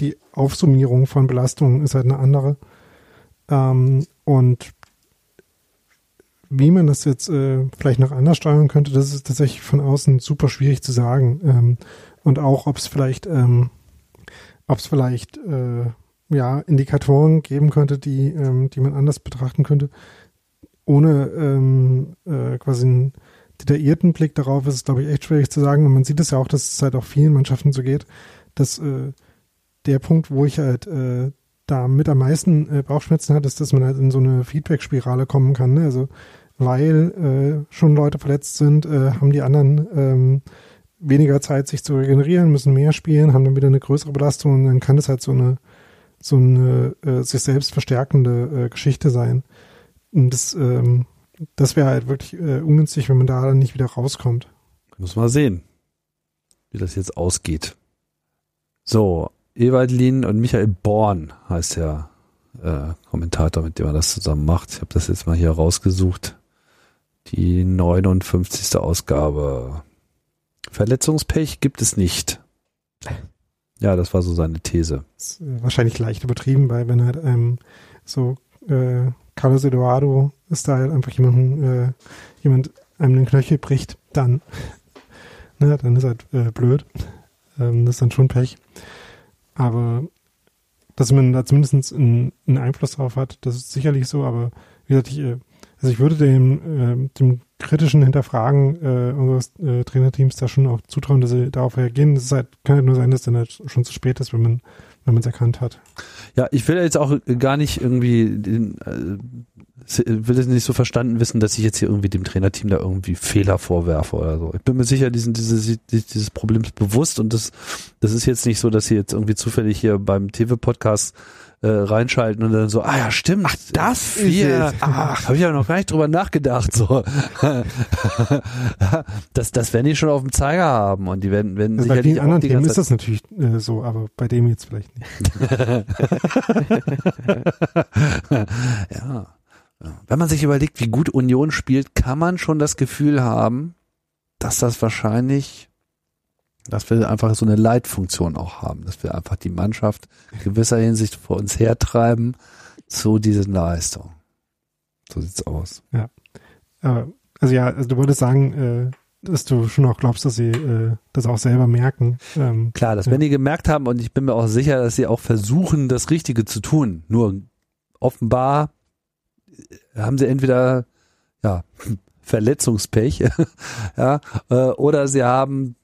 die Aufsummierung von Belastungen ist halt eine andere. Ähm, und wie man das jetzt äh, vielleicht noch anders steuern könnte, das ist tatsächlich von außen super schwierig zu sagen. Ähm, und auch, ob es vielleicht, ähm, ob es vielleicht äh, ja Indikatoren geben könnte, die, ähm, die man anders betrachten könnte, ohne ähm, äh, quasi einen detaillierten Blick darauf ist es, glaube ich, echt schwierig zu sagen. Und man sieht es ja auch, dass es halt auch vielen Mannschaften so geht, dass äh, der Punkt, wo ich halt äh, da mit am meisten äh, Bauchschmerzen hat, ist, dass man halt in so eine Feedback-Spirale kommen kann. Ne? Also weil äh, schon Leute verletzt sind, äh, haben die anderen ähm, weniger Zeit, sich zu regenerieren, müssen mehr spielen, haben dann wieder eine größere Belastung und dann kann das halt so eine so eine äh, sich selbst verstärkende äh, Geschichte sein. Und das, ähm, das wäre halt wirklich äh, ungünstig, wenn man da dann nicht wieder rauskommt. Muss mal sehen, wie das jetzt ausgeht. So, Ewald Lien und Michael Born heißt der äh, Kommentator, mit dem er das zusammen macht. Ich habe das jetzt mal hier rausgesucht. Die 59. Ausgabe. Verletzungspech gibt es nicht. Ja, das war so seine These. Ist, äh, wahrscheinlich leicht übertrieben, weil wenn halt ähm, so äh, Carlos Eduardo ist da halt einfach jemanden, äh, jemand einem den Knöchel bricht, dann, ne, dann ist halt äh, blöd. Ähm, das ist dann schon Pech. Aber dass man da zumindest einen, einen Einfluss drauf hat, das ist sicherlich so, aber wie gesagt, ich äh, also ich würde dem, äh, dem kritischen Hinterfragen äh, unseres äh, Trainerteams da schon auch zutrauen, dass sie darauf reagieren. Es halt, kann halt nur sein, dass dann halt schon zu spät ist, wenn man wenn man es erkannt hat. Ja, ich will jetzt auch gar nicht irgendwie den, äh, will es nicht so verstanden wissen, dass ich jetzt hier irgendwie dem Trainerteam da irgendwie Fehler vorwerfe oder so. Ich bin mir sicher, diesen dieses dieses Problems bewusst und das das ist jetzt nicht so, dass sie jetzt irgendwie zufällig hier beim TV Podcast äh, reinschalten und dann so, ah ja, stimmt. Ach, das wir, ach, habe ich ja noch gar nicht drüber nachgedacht. So, das, das werden die schon auf dem Zeiger haben und die werden, werden also sicherlich bei den anderen Themen ist das natürlich äh, so, aber bei dem jetzt vielleicht nicht. ja. Wenn man sich überlegt, wie gut Union spielt, kann man schon das Gefühl haben, dass das wahrscheinlich dass wir einfach so eine Leitfunktion auch haben, dass wir einfach die Mannschaft in gewisser Hinsicht vor uns hertreiben zu diesen Leistungen. So sieht's aus. Ja. Also ja, also du würdest sagen, äh, dass du schon auch glaubst, dass sie äh, das auch selber merken. Ähm, Klar, das ja. werden die gemerkt haben und ich bin mir auch sicher, dass sie auch versuchen, das Richtige zu tun. Nur offenbar haben sie entweder ja Verletzungspech, ja, äh, oder sie haben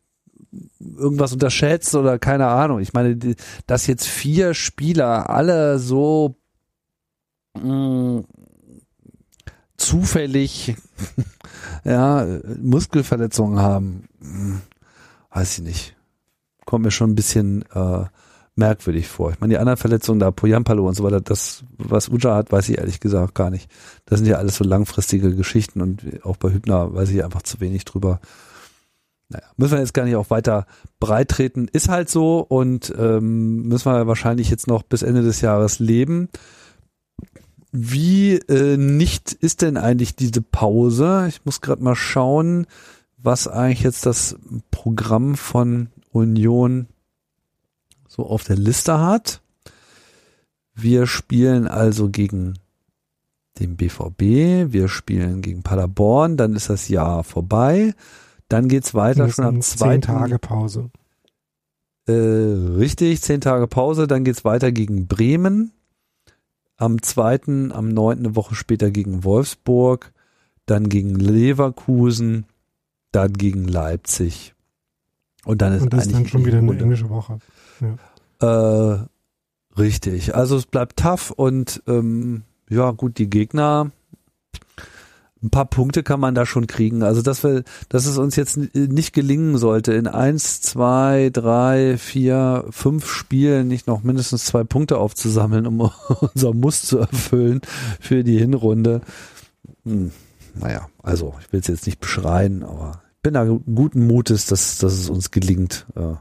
irgendwas unterschätzt oder keine Ahnung. Ich meine, dass jetzt vier Spieler alle so mh, zufällig ja, Muskelverletzungen haben, mh, weiß ich nicht. Kommt mir schon ein bisschen äh, merkwürdig vor. Ich meine, die anderen Verletzungen da, Poyampalo und so weiter, das, was Uja hat, weiß ich ehrlich gesagt gar nicht. Das sind ja alles so langfristige Geschichten und auch bei Hübner weiß ich einfach zu wenig drüber. Naja, müssen wir jetzt gar nicht auch weiter breit treten. Ist halt so und ähm, müssen wir wahrscheinlich jetzt noch bis Ende des Jahres leben. Wie äh, nicht ist denn eigentlich diese Pause? Ich muss gerade mal schauen, was eigentlich jetzt das Programm von Union so auf der Liste hat. Wir spielen also gegen den BVB, wir spielen gegen Paderborn, dann ist das Jahr vorbei. Dann geht's weiter schon am zweiten. Zehn Tage Pause. Äh, richtig, zehn Tage Pause. Dann geht's weiter gegen Bremen. Am zweiten, am neunten eine Woche später gegen Wolfsburg. Dann gegen Leverkusen. Dann gegen Leipzig. Und dann ist, Und das ist dann schon wieder eine englische Woche. Ja. Äh, richtig. Also es bleibt tough und ähm, ja gut, die Gegner ein paar Punkte kann man da schon kriegen. Also dass wir, dass es uns jetzt nicht gelingen sollte, in eins, zwei, drei, vier, fünf Spielen nicht noch mindestens zwei Punkte aufzusammeln, um unser Muss zu erfüllen für die Hinrunde. Hm, naja, also ich will es jetzt nicht beschreien, aber ich bin da guten Mutes, dass, dass es uns gelingt, äh,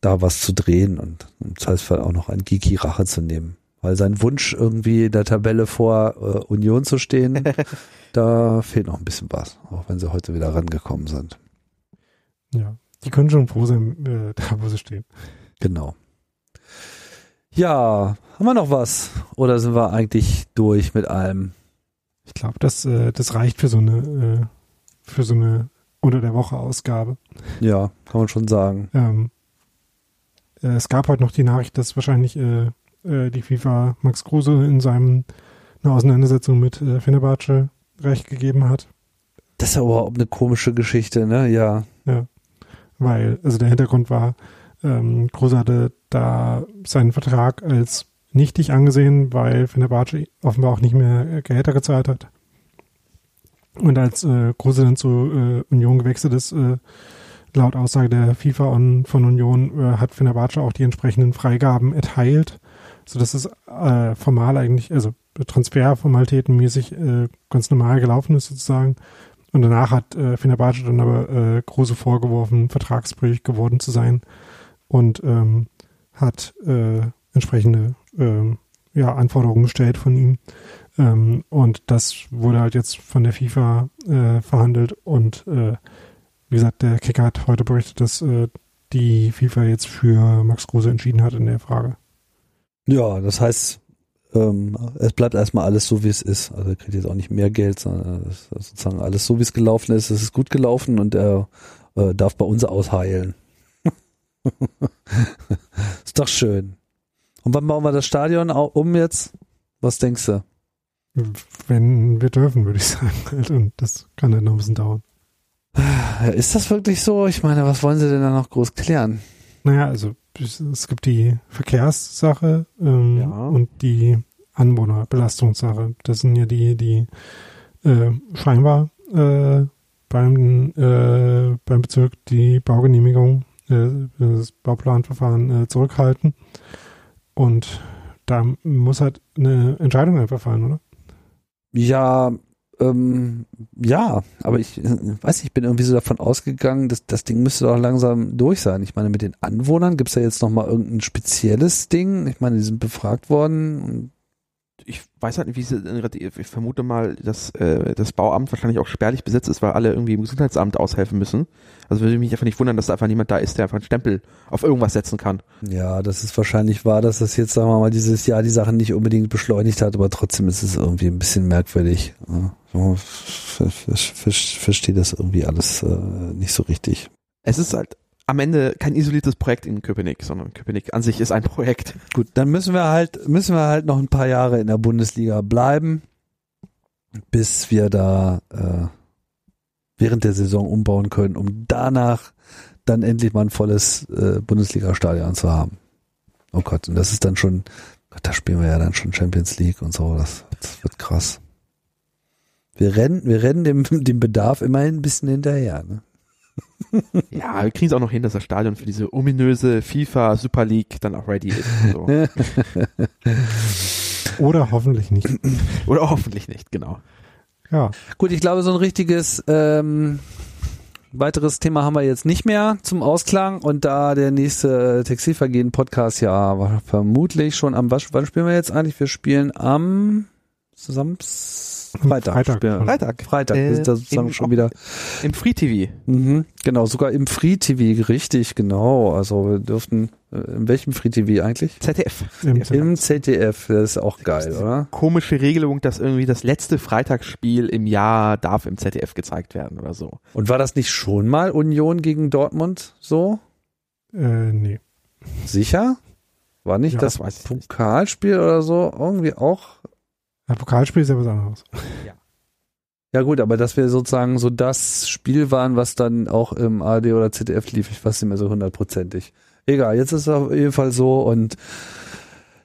da was zu drehen und im Zweifelsfall auch noch ein Geeky Rache zu nehmen. Weil sein Wunsch irgendwie in der Tabelle vor äh, Union zu stehen, da fehlt noch ein bisschen was, auch wenn sie heute wieder rangekommen sind. Ja, die können schon froh sein, äh, da wo sie stehen. Genau. Ja, haben wir noch was? Oder sind wir eigentlich durch mit allem? Ich glaube, das, äh, das reicht für so eine, äh, für so eine unter der Woche Ausgabe. Ja, kann man schon sagen. Ähm, äh, es gab heute noch die Nachricht, dass wahrscheinlich äh, äh, die FIFA Max Kruse in seinem eine Auseinandersetzung mit äh, Fenerbahce recht gegeben hat. Das ist ja überhaupt eine komische Geschichte, ne? Ja. Ja. Weil, also der Hintergrund war, ähm, Kruse hatte da seinen Vertrag als nichtig angesehen, weil Fenerbahce offenbar auch nicht mehr Gehälter gezahlt hat. Und als äh, Kruse dann zu äh, Union gewechselt ist, äh, laut Aussage der FIFA und von Union, äh, hat Fenerbahce auch die entsprechenden Freigaben erteilt, so dass es äh, formal eigentlich, also Transferformalitätenmäßig äh, ganz normal gelaufen ist sozusagen. Und danach hat äh, Fenerbahce dann aber äh, große vorgeworfen, vertragsbrüchig geworden zu sein und ähm, hat äh, entsprechende äh, ja, Anforderungen gestellt von ihm. Ähm, und das wurde halt jetzt von der FIFA äh, verhandelt und äh, wie gesagt, der Kicker hat heute berichtet, dass äh, die FIFA jetzt für Max Kruse entschieden hat in der Frage. Ja, das heißt, ähm, es bleibt erstmal alles so, wie es ist. Also er kriegt jetzt auch nicht mehr Geld, sondern sozusagen alles so, wie es gelaufen ist. Es ist gut gelaufen und er äh, darf bei uns ausheilen. ist doch schön. Und wann bauen wir das Stadion um jetzt? Was denkst du? Wenn wir dürfen, würde ich sagen. Und das kann halt noch ein bisschen dauern. Ist das wirklich so? Ich meine, was wollen sie denn da noch groß klären? Naja, also es gibt die Verkehrssache ähm, ja. und die Anwohnerbelastungssache. Das sind ja die, die äh, scheinbar äh, beim, äh, beim Bezirk die Baugenehmigung, äh, das Bauplanverfahren äh, zurückhalten. Und da muss halt eine Entscheidung einfach fallen, oder? Ja, ähm, ja, aber ich weiß nicht, ich bin irgendwie so davon ausgegangen, dass das Ding müsste doch langsam durch sein. Ich meine, mit den Anwohnern gibt es ja jetzt nochmal irgendein spezielles Ding. Ich meine, die sind befragt worden ich weiß halt nicht, wie es, ich vermute mal, dass äh, das Bauamt wahrscheinlich auch spärlich besetzt ist, weil alle irgendwie im Gesundheitsamt aushelfen müssen. Also würde mich einfach nicht wundern, dass da einfach niemand da ist, der einfach einen Stempel auf irgendwas setzen kann. Ja, das ist wahrscheinlich wahr, dass das jetzt, sagen wir mal, dieses Jahr die Sachen nicht unbedingt beschleunigt hat, aber trotzdem ist es irgendwie ein bisschen merkwürdig. Ich verstehe das irgendwie alles äh, nicht so richtig. Es ist halt am Ende kein isoliertes Projekt in Köpenick, sondern Köpenick an sich ist ein Projekt. Gut, dann müssen wir halt, müssen wir halt noch ein paar Jahre in der Bundesliga bleiben, bis wir da äh, während der Saison umbauen können, um danach dann endlich mal ein volles äh, Bundesliga-Stadion zu haben. Oh Gott, und das ist dann schon, Gott, da spielen wir ja dann schon Champions League und so, das, das wird krass. Wir rennen, wir rennen dem, dem Bedarf immerhin ein bisschen hinterher. Ne? Ja, wir kriegen es auch noch hin, dass das Stadion für diese ominöse FIFA Super League dann auch ready ist. So. Oder hoffentlich nicht. Oder hoffentlich nicht, genau. Ja. Gut, ich glaube, so ein richtiges ähm, weiteres Thema haben wir jetzt nicht mehr zum Ausklang und da der nächste Textilvergehen-Podcast ja vermutlich schon am, wann spielen wir jetzt eigentlich? Wir spielen am Samstag Freitag. Freitag. Ja. Freitag. Freitag. wir sind da sozusagen im- schon wieder. Im Free TV. Mhm, genau, sogar im Free TV, richtig, genau. Also wir dürften, äh, in welchem Free TV eigentlich? ZDF. Im Im ZDF, das ist auch geil, oder? Komische Regelung, dass irgendwie das letzte Freitagsspiel im Jahr darf im ZDF gezeigt werden oder so. Und war das nicht schon mal Union gegen Dortmund so? Äh, nee. Sicher? War nicht Ja, das das. Pokalspiel oder so irgendwie auch? Ja, Pokalspiel ist ja was anderes. Ja gut, aber dass wir sozusagen so das Spiel waren, was dann auch im ARD oder ZDF lief, ich weiß nicht mehr so hundertprozentig. Egal, jetzt ist es auf jeden Fall so und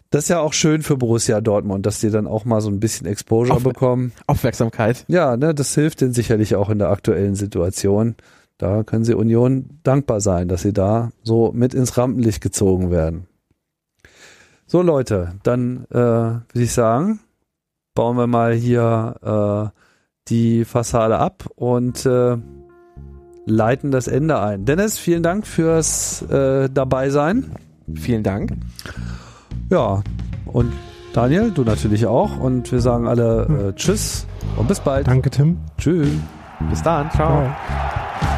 das ist ja auch schön für Borussia Dortmund, dass die dann auch mal so ein bisschen Exposure Auf- bekommen. Aufmerksamkeit. Ja, ne, das hilft denen sicherlich auch in der aktuellen Situation. Da können sie Union dankbar sein, dass sie da so mit ins Rampenlicht gezogen werden. So Leute, dann äh, würde ich sagen, bauen wir mal hier äh, die Fassade ab und äh, leiten das Ende ein. Dennis, vielen Dank fürs äh, dabei sein. Vielen Dank. Ja, und Daniel, du natürlich auch. Und wir sagen alle äh, Tschüss und bis bald. Danke, Tim. Tschüss. Bis dann. Ciao. Ciao.